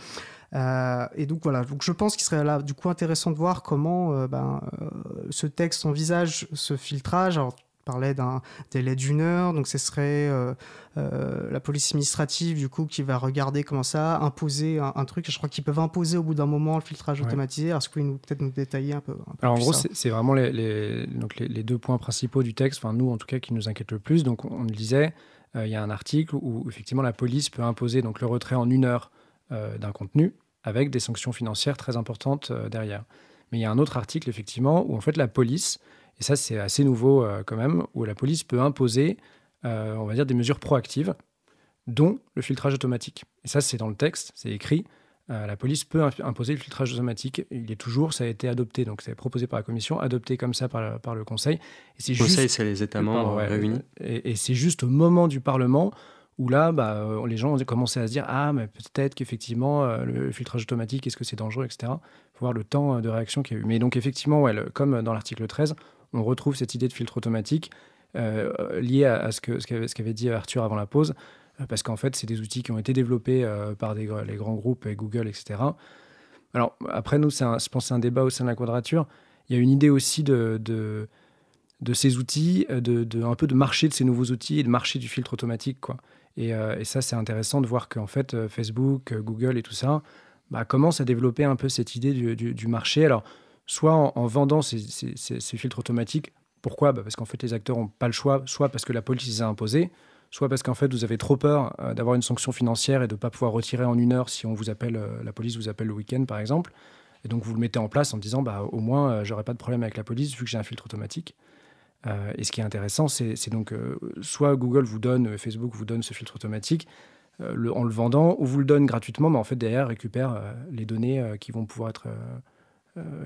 C: Euh, et donc voilà, donc je pense qu'il serait là du coup intéressant de voir comment euh, ben, euh, ce texte envisage ce filtrage. Parlait d'un délai d'une heure, donc ce serait euh, euh, la police administrative du coup qui va regarder comment ça, imposer un, truc. Je crois qu'ils peuvent imposer au bout d'un moment le filtrage automatisé. Est-ce que vous pouvez peut-être nous détailler un peu,
D: Alors en gros, c'est vraiment les, donc les, deux points principaux du texte, enfin nous en tout cas qui nous inquiètent le plus. Donc on le disait, euh, il y a un article où effectivement la police peut imposer donc le retrait en une heure d'un contenu avec des sanctions financières très importantes derrière. Mais il y a un autre article effectivement où en fait la police et ça, c'est assez nouveau euh, quand même, où la police peut imposer, euh, on va dire, des mesures proactives, dont le filtrage automatique. Et ça, c'est dans le texte, c'est écrit. Euh, la police peut imposer le filtrage automatique. Il est toujours, ça a été adopté, donc c'est proposé par la Commission, adopté comme ça par, le, par le Conseil.
B: Et le Conseil, c'est les États membres réunis.
D: Et, et c'est juste au moment du Parlement où là, bah, les gens ont commencé à se dire Ah, mais peut-être qu'effectivement, euh, le filtrage automatique, est-ce que c'est dangereux, etc. Il faut voir le temps de réaction qu'il y a eu. Mais donc, effectivement, ouais, comme dans l'article 13, on retrouve cette idée de filtre automatique euh, liée à, ce qu'avait ce qu'avait dit Arthur avant la pause, parce qu'en fait, c'est des outils qui ont été développés par des, les grands groupes, Google, etc. Alors, après, nous, c'est je pense c'est un débat au sein de la quadrature. Il y a une idée aussi de, de, de ces outils, de, de, un peu de marché de ces nouveaux outils et de marché du filtre automatique, quoi. Euh, et, ça, c'est intéressant de voir qu'en fait, euh, Facebook, euh, Google et tout ça bah, commencent à développer un peu cette idée du, marché. Alors, soit en, vendant ces, filtres automatiques. Pourquoi? Bah, Parce qu'en fait, les acteurs n'ont pas le choix, soit parce que la police les a imposés, soit parce qu'en fait, vous avez trop peur d'avoir une sanction financière et de ne pas pouvoir retirer en une heure si on vous appelle, la police vous appelle le week-end, par exemple. Et donc, vous le mettez en place en disant, bah, au moins, j'aurai pas de problème avec la police vu que j'ai un filtre automatique. Euh, et ce qui est intéressant, c'est donc euh, soit Google vous donne, euh, Facebook vous donne ce filtre automatique en le vendant, ou vous le donne gratuitement, mais en fait derrière récupère les données qui vont pouvoir être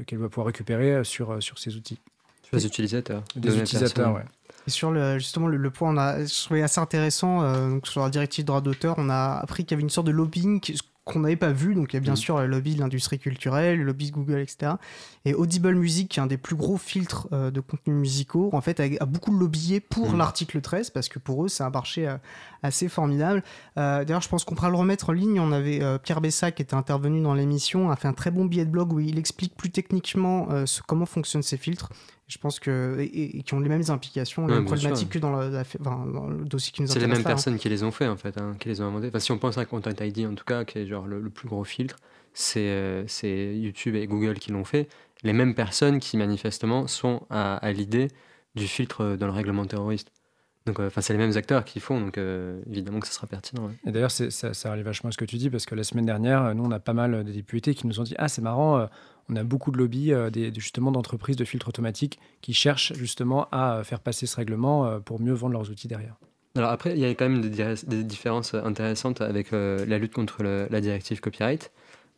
D: qu'elle va pouvoir récupérer sur, sur ces outils.
B: Sur les utilisateurs.
D: Des utilisateurs, ouais.
C: Et sur le, justement le, point, on a, je trouvais assez intéressant, donc sur la directive droit d'auteur, on a appris qu'il y avait une sorte de lobbying qu'on n'avait pas vu. Donc il y a bien
B: Mm.
C: sûr le lobby de l'industrie culturelle, le lobby de Google, etc. Et Audible Music, qui est un des plus gros filtres euh, de contenus musicaux, en fait, a, a beaucoup lobbyé pour
B: Mm.
C: l'article 13 parce que pour eux, c'est un marché euh, assez formidable. Euh, D'ailleurs, je pense qu'on pourra le remettre en ligne. On avait euh, Pierre Bessa qui était intervenu dans l'émission, a fait un très bon billet de blog où il explique plus techniquement euh, ce- comment fonctionnent ces filtres. Je pense que et, qui ont les mêmes implications, les
B: Ouais,
C: mêmes problématiques
B: sûr.
C: que dans, la- la- enfin, dans le dossier qui nous
B: C'est les
C: intéresse
B: mêmes
C: là, hein.
B: personnes qui les ont fait en fait, hein, qui les ont inventés. Enfin, si on pense à Content ID en tout cas, qui est genre le, le plus gros filtre, c'est euh, c'est YouTube et Google qui l'ont fait. Les mêmes personnes qui manifestement sont à, à l'idée du filtre euh, dans le règlement terroriste. Donc, euh, enfin, c'est les mêmes acteurs qui font, donc euh, évidemment que ça sera pertinent. ouais.
D: Et d'ailleurs, ça, ça arrive vachement à ce que tu dis, parce que la semaine dernière, nous, on a pas mal de députés qui nous ont dit Ah, c'est marrant, euh, on a beaucoup de lobbies, euh, des, justement, d'entreprises de filtres automatiques qui cherchent justement à euh, faire passer ce règlement euh, pour mieux vendre leurs outils derrière.
B: Alors après, il y a quand même des, différences intéressantes avec la lutte contre la directive copyright.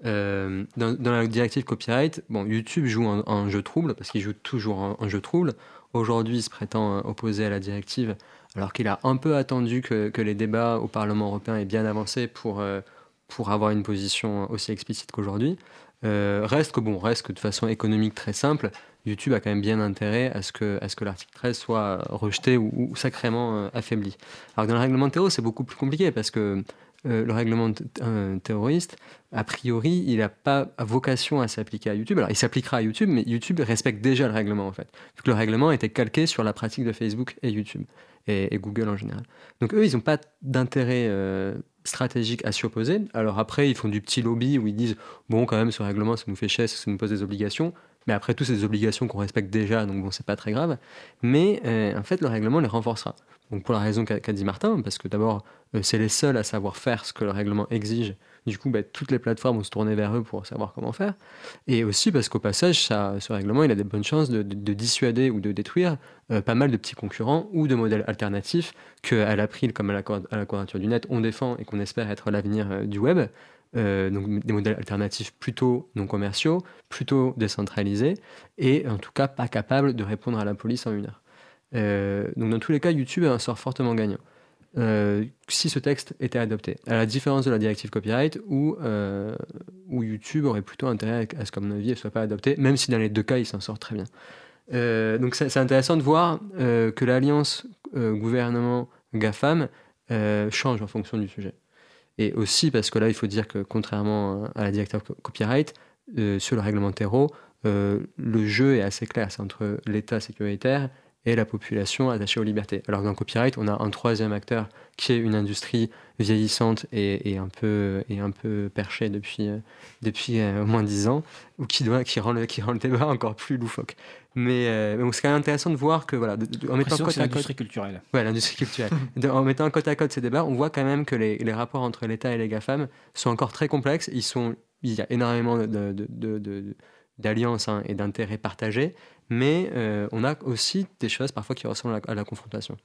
B: Dans, la directive copyright, bon, YouTube joue un, jeu trouble parce qu'il joue toujours un, jeu trouble. Aujourd'hui, il se prétend opposé à la directive, alors qu'il a un peu attendu que, les débats au Parlement européen aient bien avancé pour, pour avoir une position aussi explicite qu'aujourd'hui. Euh, reste que bon, reste que de façon économique très simple, YouTube a quand même bien intérêt à ce que, à ce que l'article 13 soit rejeté ou, sacrément euh, affaibli. Alors que dans le règlement terreau, c'est beaucoup plus compliqué parce que euh, le règlement terroriste, a priori, il n'a pas vocation à s'appliquer à YouTube. Alors, il s'appliquera à YouTube, mais YouTube respecte déjà le règlement, en fait. Vu que le règlement était calqué sur la pratique de Facebook et YouTube, et, Google en général. Donc, eux, ils n'ont pas d'intérêt stratégique à s'y opposer. Alors, après, ils font du petit lobby où ils disent Bon, quand même, ce règlement, ça nous fait chier, ça nous pose des obligations. Mais après tout, c'est des obligations qu'on respecte déjà, donc bon, c'est pas très grave. Mais euh, en fait, le règlement les renforcera. Donc pour la raison qu'a qu'a dit Martin, parce que d'abord, euh, c'est les seuls à savoir faire ce que le règlement exige. Du coup, bah, toutes les plateformes vont se tourner vers eux pour savoir comment faire. Et aussi parce qu'au passage, ce règlement, il a des bonnes chances de, de- de dissuader ou de détruire euh, pas mal de petits concurrents ou de modèles alternatifs qu'à l'April, comme à la, à du Net, on défend et qu'on espère être l'avenir euh, du web. Euh, donc des modèles alternatifs plutôt non commerciaux, plutôt décentralisés, et en tout cas pas capables de répondre à la police en une heure. Donc dans tous les cas, YouTube a un sort fortement gagnant. Euh, si ce texte était adopté, à la différence de la directive copyright, où, euh, YouTube aurait plutôt intérêt à ce qu'à mon avis, elle ne soit pas adoptée, même si dans les deux cas, il s'en sort très bien. Euh, donc c'est intéressant de voir que l'alliance gouvernement-GAFAM euh, change en fonction du sujet. Et aussi parce que là, il faut dire que contrairement à la directive co- copyright, sur le règlement terreau, le jeu est assez clair. C'est entre l'État sécuritaire et la population attachée aux libertés. Alors dans le copyright, on a un troisième acteur qui est une industrie vieillissante et, et un, peu, et un peu perchée depuis, euh, depuis euh, au moins dix ans, ou qui, doit, qui, rend le, qui rend le débat encore plus loufoque. Mais, euh, mais c'est quand même intéressant de voir que, voilà, de- de- en mettant côte à côte
A: l'industrie culturelle.
B: Ouais, l'industrie culturelle. De- en mettant côte à côte ces débats, on voit quand même que les, les rapports entre l'État et les GAFAM sont encore très complexes. Ils sont, il y a énormément de- d'alliances hein, et d'intérêts partagés, mais euh, on a aussi des choses parfois qui ressemblent à la, confrontation.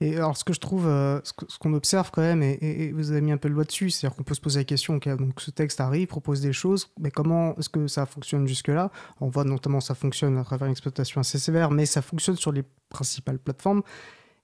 C: Et alors, ce que je trouve, euh, ce qu'on observe quand même, et, vous avez mis un peu le doigt dessus, c'est-à-dire qu'on peut se poser la question, ok, donc ce texte arrive, propose des choses, mais comment est-ce que ça fonctionne jusque-là? On voit notamment ça fonctionne à travers une exploitation assez sévère, mais ça fonctionne sur les principales plateformes.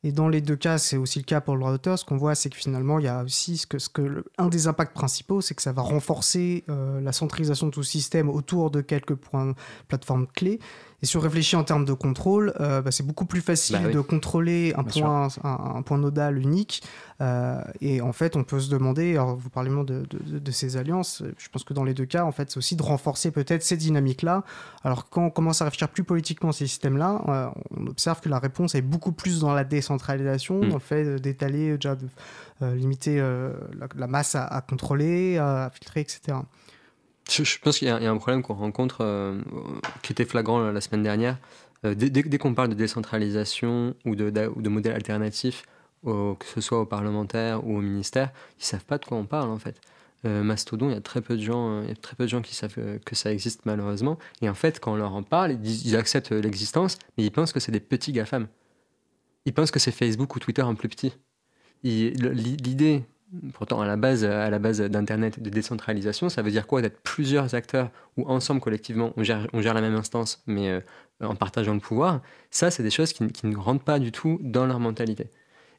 C: Et dans les deux cas, c'est aussi le cas pour le droit d'auteur. Ce qu'on voit, c'est que finalement, il y a aussi ce que, ce que un des impacts principaux, c'est que ça va renforcer euh, la centralisation de tout système autour de quelques points plateformes clés. Et si on réfléchit en termes de contrôle, euh, bah, c'est beaucoup plus facile
B: Bah oui.
C: de contrôler un
D: Bien
C: point, un, un point nodal unique. Euh, et en fait, on peut se demander, alors vous parlez de, de, de- de ces alliances, je pense que dans les deux cas, en fait, c'est aussi de renforcer peut-être ces dynamiques-là. Alors quand on commence à réfléchir plus politiquement à ces systèmes-là, euh, on observe que la réponse est beaucoup plus dans la décentralisation,
B: Mm.
C: dans le fait d'étaler, déjà de euh, limiter euh, la, la masse à, à contrôler, à filtrer, etc.
B: Je, pense qu'il y, a un problème qu'on rencontre euh, qui était flagrant la, la semaine dernière. Euh, dès qu'on parle de décentralisation ou de, d'a- ou de modèles alternatifs, que ce soit aux parlementaires ou au ministère, ils savent pas de quoi on parle en fait. Euh, Mastodon, il y a très peu de gens, euh, très peu de gens qui savent euh, que ça existe malheureusement. Et en fait, quand on leur en parle, ils, ils acceptent euh, l'existence, mais ils pensent que c'est des petits gafam. Ils pensent que c'est Facebook ou Twitter en plus petit. L'idée, pourtant à la base, à la base d'internet, de décentralisation, ça veut dire quoi D'être plusieurs acteurs ou ensemble collectivement, on gère, on gère la même instance, mais euh, en partageant le pouvoir? Ça, c'est des choses qui, ne rentrent pas du tout dans leur mentalité.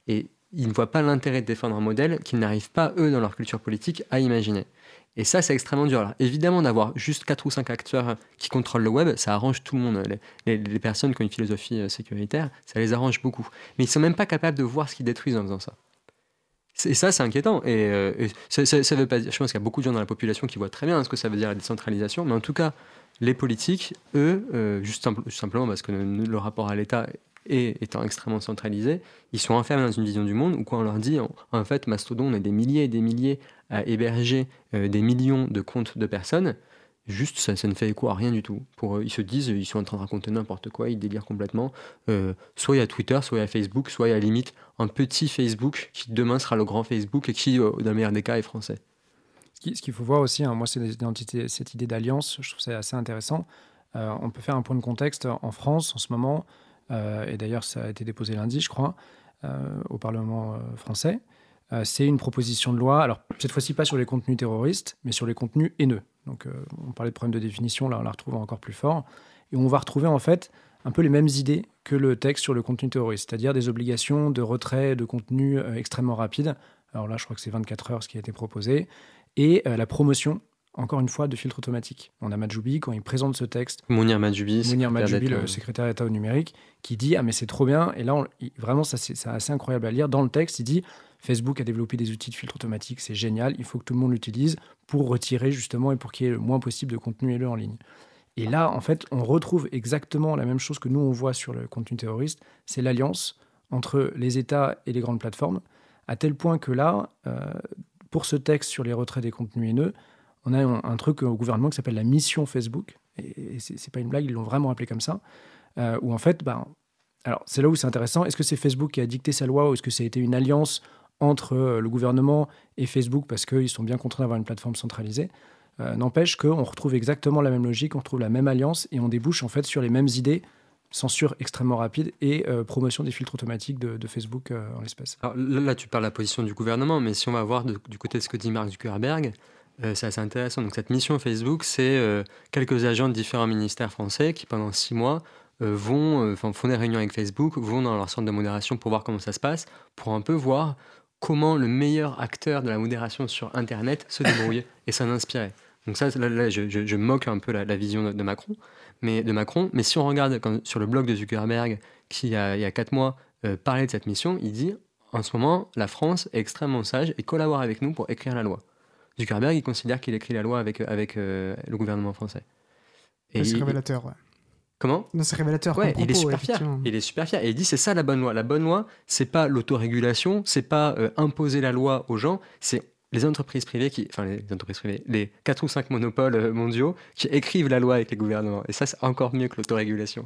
B: Et ils ne voient pas l'intérêt de défendre un modèle qu'ils n'arrivent pas, eux, dans leur culture politique, à imaginer. Et ça, c'est extrêmement dur. Alors, évidemment, d'avoir juste 4 ou 5 acteurs qui contrôlent le web, ça arrange tout le monde. Les, les, personnes qui ont une philosophie euh, sécuritaire, ça les arrange beaucoup. Mais ils sont même pas capables de voir ce qu'ils détruisent en faisant ça. Et ça, c'est inquiétant. Et, euh, ça, veut pas dire, je pense qu'il y a beaucoup de gens dans la population qui voient très bien ce que ça veut dire la décentralisation, mais en tout cas, les politiques, eux, euh, juste, simplement parce que le rapport à l'État et étant extrêmement centralisé, ils sont enfermés dans une vision du monde où quand on leur dit en, fait Mastodon on est des milliers et des milliers à héberger euh, des millions de comptes de personnes, juste ça, ça ne fait écho à rien du tout. Pour eux, ils se disent ils sont en train de raconter n'importe quoi, ils délirent complètement. Euh, soit il y a Twitter, soit il y a Facebook, soit il y a limite un petit Facebook qui demain sera le grand Facebook et qui, euh, dans le meilleur des cas, est français.
D: Ce qu'il faut voir aussi, hein, moi c'est cette idée d'alliance, je trouve ça assez intéressant. on peut faire un point de contexte en France en ce moment. Euh, et d'ailleurs ça a été déposé lundi, je crois, euh, au Parlement euh, français. c'est une proposition de loi, alors cette fois-ci pas sur les contenus terroristes, mais sur les contenus haineux. Donc on parlait de problème de définition, là on la retrouve encore plus fort. Et on va retrouver en fait un peu les mêmes idées que le texte sur le contenu terroriste, c'est-à-dire des obligations de retrait de contenu extrêmement rapide. Alors là, je crois que c'est 24 heures ce qui a été proposé, et la promotion encore une fois, de filtre automatique. On a Majoubi, quand il présente ce texte.
B: Mounir Majoubi,
D: Mounir Majoubi le secrétaire d'État au numérique, qui dit Ah, mais c'est trop bien. Et là, vraiment, ça, c'est assez incroyable à lire. Dans le texte, il dit Facebook a développé des outils de filtre automatique, c'est génial, il faut que tout le monde l'utilise pour retirer justement et pour qu'il y ait le moins possible de contenu haineux en ligne. Et là, en fait, on retrouve exactement la même chose que nous, on voit sur le contenu terroriste c'est l'alliance entre les États et les grandes plateformes, à tel point que là, euh, pour ce texte sur les retraits des contenus haineux, on a un, truc au gouvernement qui s'appelle la mission Facebook, et, c'est pas une blague, ils l'ont vraiment appelé comme ça, euh, où en fait, ben, alors c'est là où c'est intéressant, est-ce que c'est Facebook qui a dicté sa loi ou est-ce que ça a été une alliance entre euh, le gouvernement et Facebook parce qu'ils sont bien contraints d'avoir une plateforme centralisée euh, N'empêche qu'on retrouve exactement la même logique, on retrouve la même alliance et on débouche en fait sur les mêmes idées censure extrêmement rapide et promotion des filtres automatiques de, Facebook en l'espèce.
B: Alors là, tu parles de la position du gouvernement, mais si on va voir du côté de ce que dit Mark Zuckerberg, euh, c'est assez intéressant. Donc cette mission Facebook, c'est euh, quelques agents de différents ministères français qui pendant six mois euh, vont, font des réunions avec Facebook, vont dans leur centre de modération pour voir comment ça se passe, pour un peu voir comment le meilleur acteur de la modération sur Internet se débrouille et s'en inspirer. Donc ça, là, je, moque un peu la, vision de, Macron, mais de Macron. Mais si on regarde sur le blog de Zuckerberg, qui il y a quatre mois parlait de cette mission, il dit en ce moment, la France est extrêmement sage et collabore avec nous pour écrire la loi. Zuckerberg, il considère qu'il écrit la loi avec, avec euh, le gouvernement français.
C: Et c'est révélateur, ouais.
B: Comment
C: Non, c'est révélateur.
B: Ouais, il est super fier. Il est super fier. Et il dit c'est ça la bonne loi. La bonne loi, c'est pas l'autorégulation, c'est pas euh, imposer la loi aux gens, c'est les entreprises privées qui, enfin les entreprises privées, les 4 ou 5 monopoles euh, mondiaux qui écrivent la loi avec les gouvernements. Et ça, c'est encore mieux que l'autorégulation.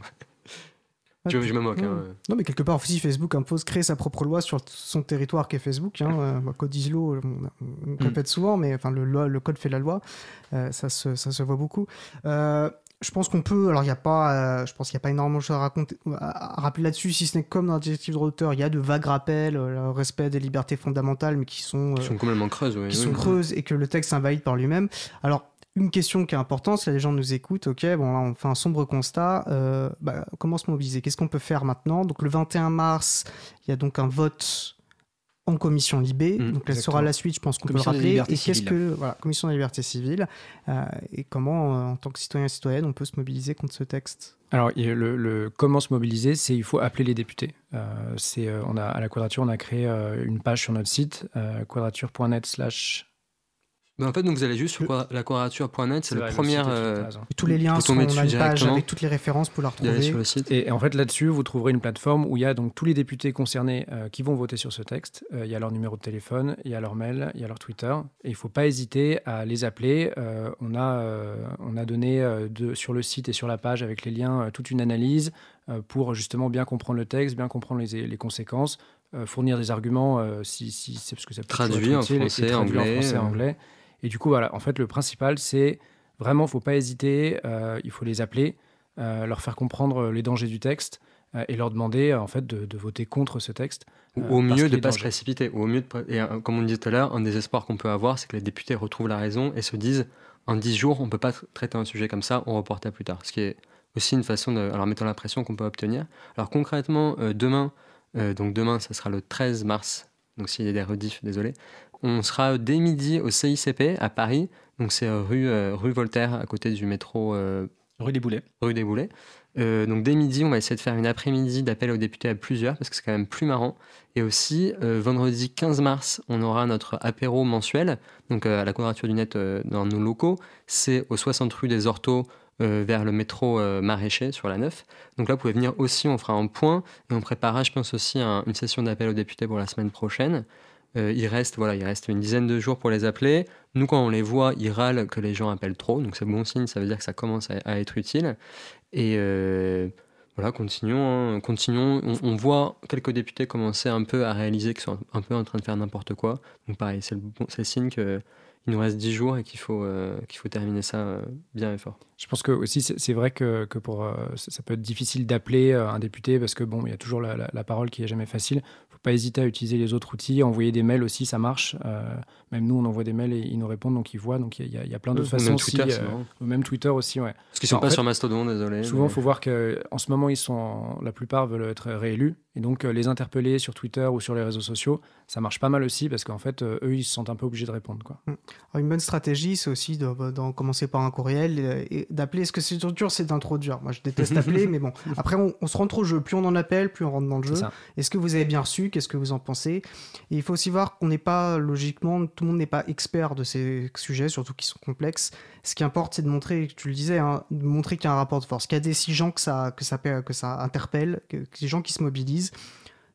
B: Je, me moque. Hein.
C: Non, mais quelque part, si Facebook impose créer sa propre loi sur son territoire qui est Facebook, hein, euh, code ISLO, on, mm. répète souvent, mais enfin, le, le, code fait la loi, euh, ça, se, ça, se, voit beaucoup. Euh, je pense qu'on peut, alors il n'y a pas, je pense qu'il n'y a pas énormément de choses à, raconter, à, rappeler là-dessus, si ce n'est comme dans la directive de hauteur, il y a de vagues rappels, le respect des libertés fondamentales, mais qui sont,
B: qui sont complètement creuses,
C: qui sont creuses et que le texte invalide par lui-même. Alors une question qui est importante, si les gens nous écoutent, ok, bon là on fait un sombre constat, euh, bah, comment se mobiliser? Qu'est-ce qu'on peut faire maintenant? Donc le 21 mars, il y a donc un vote en commission Libé, mmh, donc ça sera la suite, je pense qu'on peut le rappeler. Et qu'est-ce que voilà, commission des libertés civiles euh, et comment, euh, en tant que citoyen et citoyenne, on peut se mobiliser contre ce texte?
D: Alors, le, comment se mobiliser, c'est il faut appeler les députés. c'est, on a à la Quadrature, on a créé une page sur notre site quadrature.net/slash
B: en fait, donc vous allez juste sur la quadrature.net, c'est le premier. Euh,
C: tous les liens sont dans une page avec toutes les références pour la retrouver.
B: Sur le site.
D: Et, en fait, là-dessus, vous trouverez une plateforme où il y a donc tous les députés concernés euh, qui vont voter sur ce texte. Euh, il y a leur numéro de téléphone, il y a leur mail, il y a leur Twitter. Et il ne faut pas hésiter à les appeler. on, a, on a donné de, sur le site et sur la page avec les liens toute une analyse pour justement bien comprendre le texte, bien comprendre les, les conséquences, fournir des arguments si, si c'est parce que ça peut
B: traduit être utile, en français,
D: anglais, en français, anglais. Et du coup, voilà, en fait, le principal, c'est vraiment, faut pas hésiter, euh, il faut les appeler, euh, leur faire comprendre les dangers du texte euh, et leur demander, en fait, de, voter contre ce texte.
B: au mieux de ne pas se précipiter. Au mieux et comme on disait tout à l'heure, un des espoirs qu'on peut avoir, c'est que les députés retrouvent la raison et se disent, en 10 jours, on ne peut pas traiter un sujet comme ça, on reporte à plus tard. Ce qui est aussi une façon de, alors mettant la pression qu'on peut obtenir. Alors concrètement, demain, donc demain, ça sera le 13 mars donc s'il y a des rediffs, désolé. On sera dès midi au CICP à Paris, donc c'est rue, rue Voltaire, à côté du métro.
A: rue des Boulets.
B: Rue des Boulets. donc dès midi, on va essayer de faire une après-midi d'appel aux députés à plusieurs, parce que c'est quand même plus marrant. Et aussi, vendredi 15 mars, on aura notre apéro mensuel, donc à la Quadrature du Net dans nos locaux. C'est au 60 rue des euh, vers le métro euh, maraîcher sur la 9. Donc là, vous pouvez venir aussi, on fera un point et on préparera, je pense aussi, une session d'appel aux députés pour la semaine prochaine. Euh, il, reste, voilà, il reste une dizaine de jours pour les appeler. Nous, quand on les voit, ils râlent que les gens appellent trop, donc c'est bon signe, ça veut dire que ça commence à, être utile. Et voilà, continuons. Hein, continuons. On, voit quelques députés commencer un peu à réaliser qu'ils sont un peu en train de faire n'importe quoi. Donc pareil, c'est le, bon, signe que il nous reste 10 jours et qu'il faut, euh, qu'il faut terminer ça euh, bien et fort.
D: Je pense que aussi c'est vrai que, que pour, euh, ça peut être difficile d'appeler un député parce que bon, il y a toujours la, la, parole qui est jamais facile. Pas hésiter à utiliser les autres outils, envoyer des mails aussi, ça marche. même nous, on envoie des mails et ils nous répondent, donc ils voient. Donc il y, y, a plein d'autres façons. Même
B: Twitter,
D: aussi, même Twitter aussi, ouais.
B: Parce qu'ils sont pas sur Mastodon, désolé.
D: Souvent, il faut voir que en ce moment, ils sont, la plupart veulent être réélus et donc les interpeller sur Twitter ou sur les réseaux sociaux, ça marche pas mal aussi parce qu'en fait, eux, ils se sentent un peu obligés de répondre, quoi.
C: Mm. une bonne stratégie, c'est aussi de, commencer par un courriel et d'appeler ce que c'est dur, c'est d'introduire? Moi, je déteste appeler, mais bon. Après, on, se rentre au jeu. Plus on en appelle, plus on rentre dans le jeu. Est-ce que vous avez bien reçu? Qu'est-ce que vous en pensez? Et il faut aussi voir qu'on n'est pas, logiquement, tout le monde n'est pas expert de ces sujets, surtout qui sont complexes. Ce qui importe, c'est de montrer, tu le disais, hein, de montrer qu'il y a un rapport de force, qu'il y a des six gens que ça, que ça, que ça interpelle, que, des gens qui se mobilisent.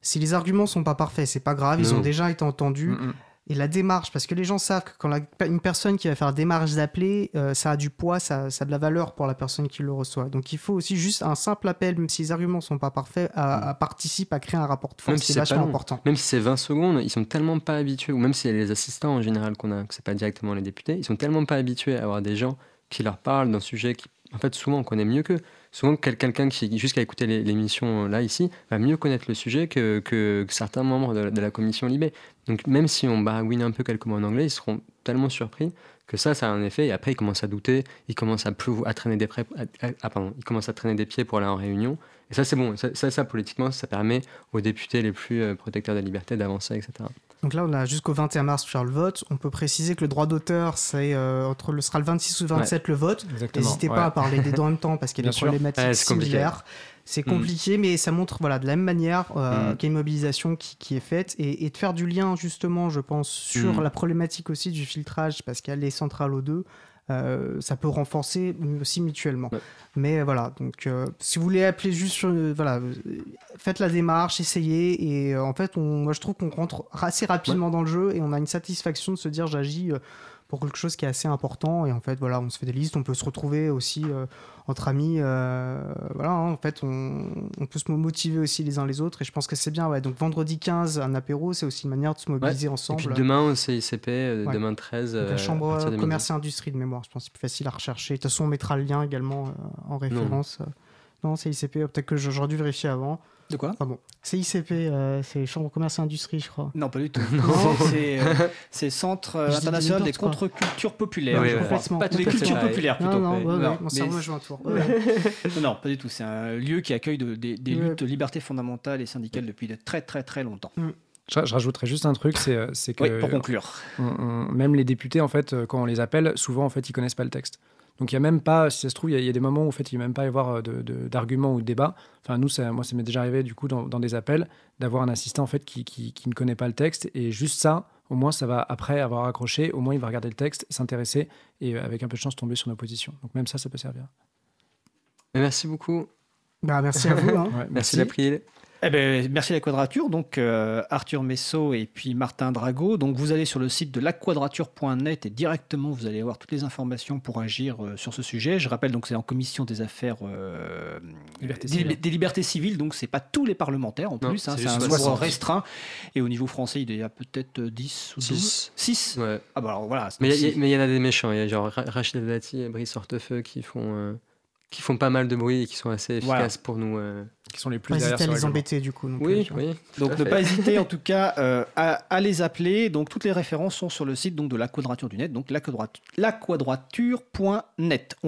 C: Si les arguments sont pas parfaits, c'est pas grave, ils ont déjà été entendus. Mm, mm et la démarche, parce que les gens savent que quand une personne qui va faire démarche d'appeler, euh, ça a du poids, ça, ça, a de la valeur pour la personne qui le reçoit. Donc il faut aussi juste un simple appel, même si les arguments sont pas parfaits, à, participer à créer un rapport de force.
B: c'est vachement important. Même si c'est 20 secondes, ils sont tellement pas habitués, ou même si les assistants en général qu'on a, que c'est pas directement les députés, ils sont tellement pas habitués à avoir des gens qui leur parlent d'un sujet qui, en fait, souvent on connaît mieux qu'eux souvent quelqu'un qui juste qui a écouté l'émission là ici va mieux connaître le sujet que, que, certains membres de, la commission Libé. Donc même si on baragouine un peu quelques mots en anglais, ils seront tellement surpris que ça, ça a un effet. Et après, ils commencent à douter, ils commencent à, plus, à traîner des ah, pardon, ils commencent à traîner des pieds pour aller en réunion. Et ça, c'est bon. Ça, ça, politiquement, ça permet aux députés les plus euh, protecteurs des libertés d'avancer, etc.
C: Donc là, on a jusqu'au 21 mars pour faire le vote. On peut préciser que le droit d'auteur, c'est euh, entre le sera le 26 ou 27 le vote. N'hésitez pas à parler des deux en même temps parce qu'il y a des problématiques similaires. C'est mm. compliqué, mais ça montre voilà, de la même manière euh, mm. qu'il y a une mobilisation qui, est faite et, de faire du lien justement, je pense, sur mm. la problématique aussi du filtrage parce qu'il y a les centrales O2. Euh, ça peut renforcer aussi mutuellement. Mais voilà, donc euh, si vous voulez appeler juste, voilà, faites la démarche, essayez, et en fait, on, moi je trouve qu'on rentre assez rapidement dans le jeu et on a une satisfaction de se dire j'agis pour quelque chose qui est assez important. Et en fait, voilà, on se fait des listes, on peut se retrouver aussi euh, entre amis. Euh, voilà, hein, en fait, on, on, peut se motiver aussi les uns les autres. Et je pense que c'est bien. Ouais. Donc, vendredi 15, un apéro, c'est aussi une manière de se mobiliser ensemble. Et
B: puis demain au CICP, euh, demain 13.
C: la Chambre commerce et industrie de mémoire, je pense que c'est plus facile à rechercher. De toute façon, on mettra le lien également en référence. Non, non CICP, peut-être que j'aurais dû vérifier avant.
A: De quoi?
C: Pardon. CICP, euh, c'est Chambre Commerce et Industrie, je crois.
A: Non, pas du tout. c'est euh, Centre euh, International des Contre-Cultures Populaires.
C: Oui, complètement.
A: Pas des cultures populaires, plutôt.
C: Non, non, non, mon cerveau joue un tour.
A: non, pas du tout. C'est un lieu qui accueille des, luttes de libertés fondamentales et syndicales depuis de très, très, très longtemps. Mm.
D: Je, rajouterais juste un truc, c'est que.
A: Oui, pour conclure.
D: même les députés, en fait, quand on les appelle, souvent, en fait, ils connaissent pas le texte. Donc il n'y a même pas, si ça se trouve, il y, a des moments où en fait, il n'y a même pas y avoir euh, d'arguments ou de débats. Enfin, nous, ça, moi, ça m'est déjà arrivé du coup dans, des appels d'avoir un assistant en fait qui, qui, ne connaît pas le texte et juste ça, au moins, ça va après avoir accroché, au moins il va regarder le texte, s'intéresser et euh, avec un peu de chance tomber sur nos positions. Donc même ça, ça peut servir.
B: Merci beaucoup.
C: Bah, merci à vous. Hein.
B: merci, merci.
A: Eh ben, merci la Quadrature, donc euh, Arthur Messot et puis Martin Drago. Donc vous allez sur le site de laquadrature.net et directement vous allez avoir toutes les informations pour agir euh, sur ce sujet. Je rappelle donc c'est en commission des affaires euh, des, libertés civiles, donc c'est pas tous les parlementaires en plus, hein, c'est un nombre restreint. Et au niveau français, il y a peut-être 10 ou 12 6
B: ouais.
A: Ah bah alors voilà.
B: Mais il y, en a des méchants, il y a genre Rachid Dati et Brice Hortefeux qui font qui font pas mal de bruit et qui sont assez efficaces pour nous. Euh,
D: qui sont les plus
C: pas hésiter à les embêter du coup.
B: oui, oui.
A: Donc ne pas hésiter en tout cas euh, à, les appeler. Donc toutes les références sont sur le site donc de la Quadrature du Net, donc la, quadrature.net.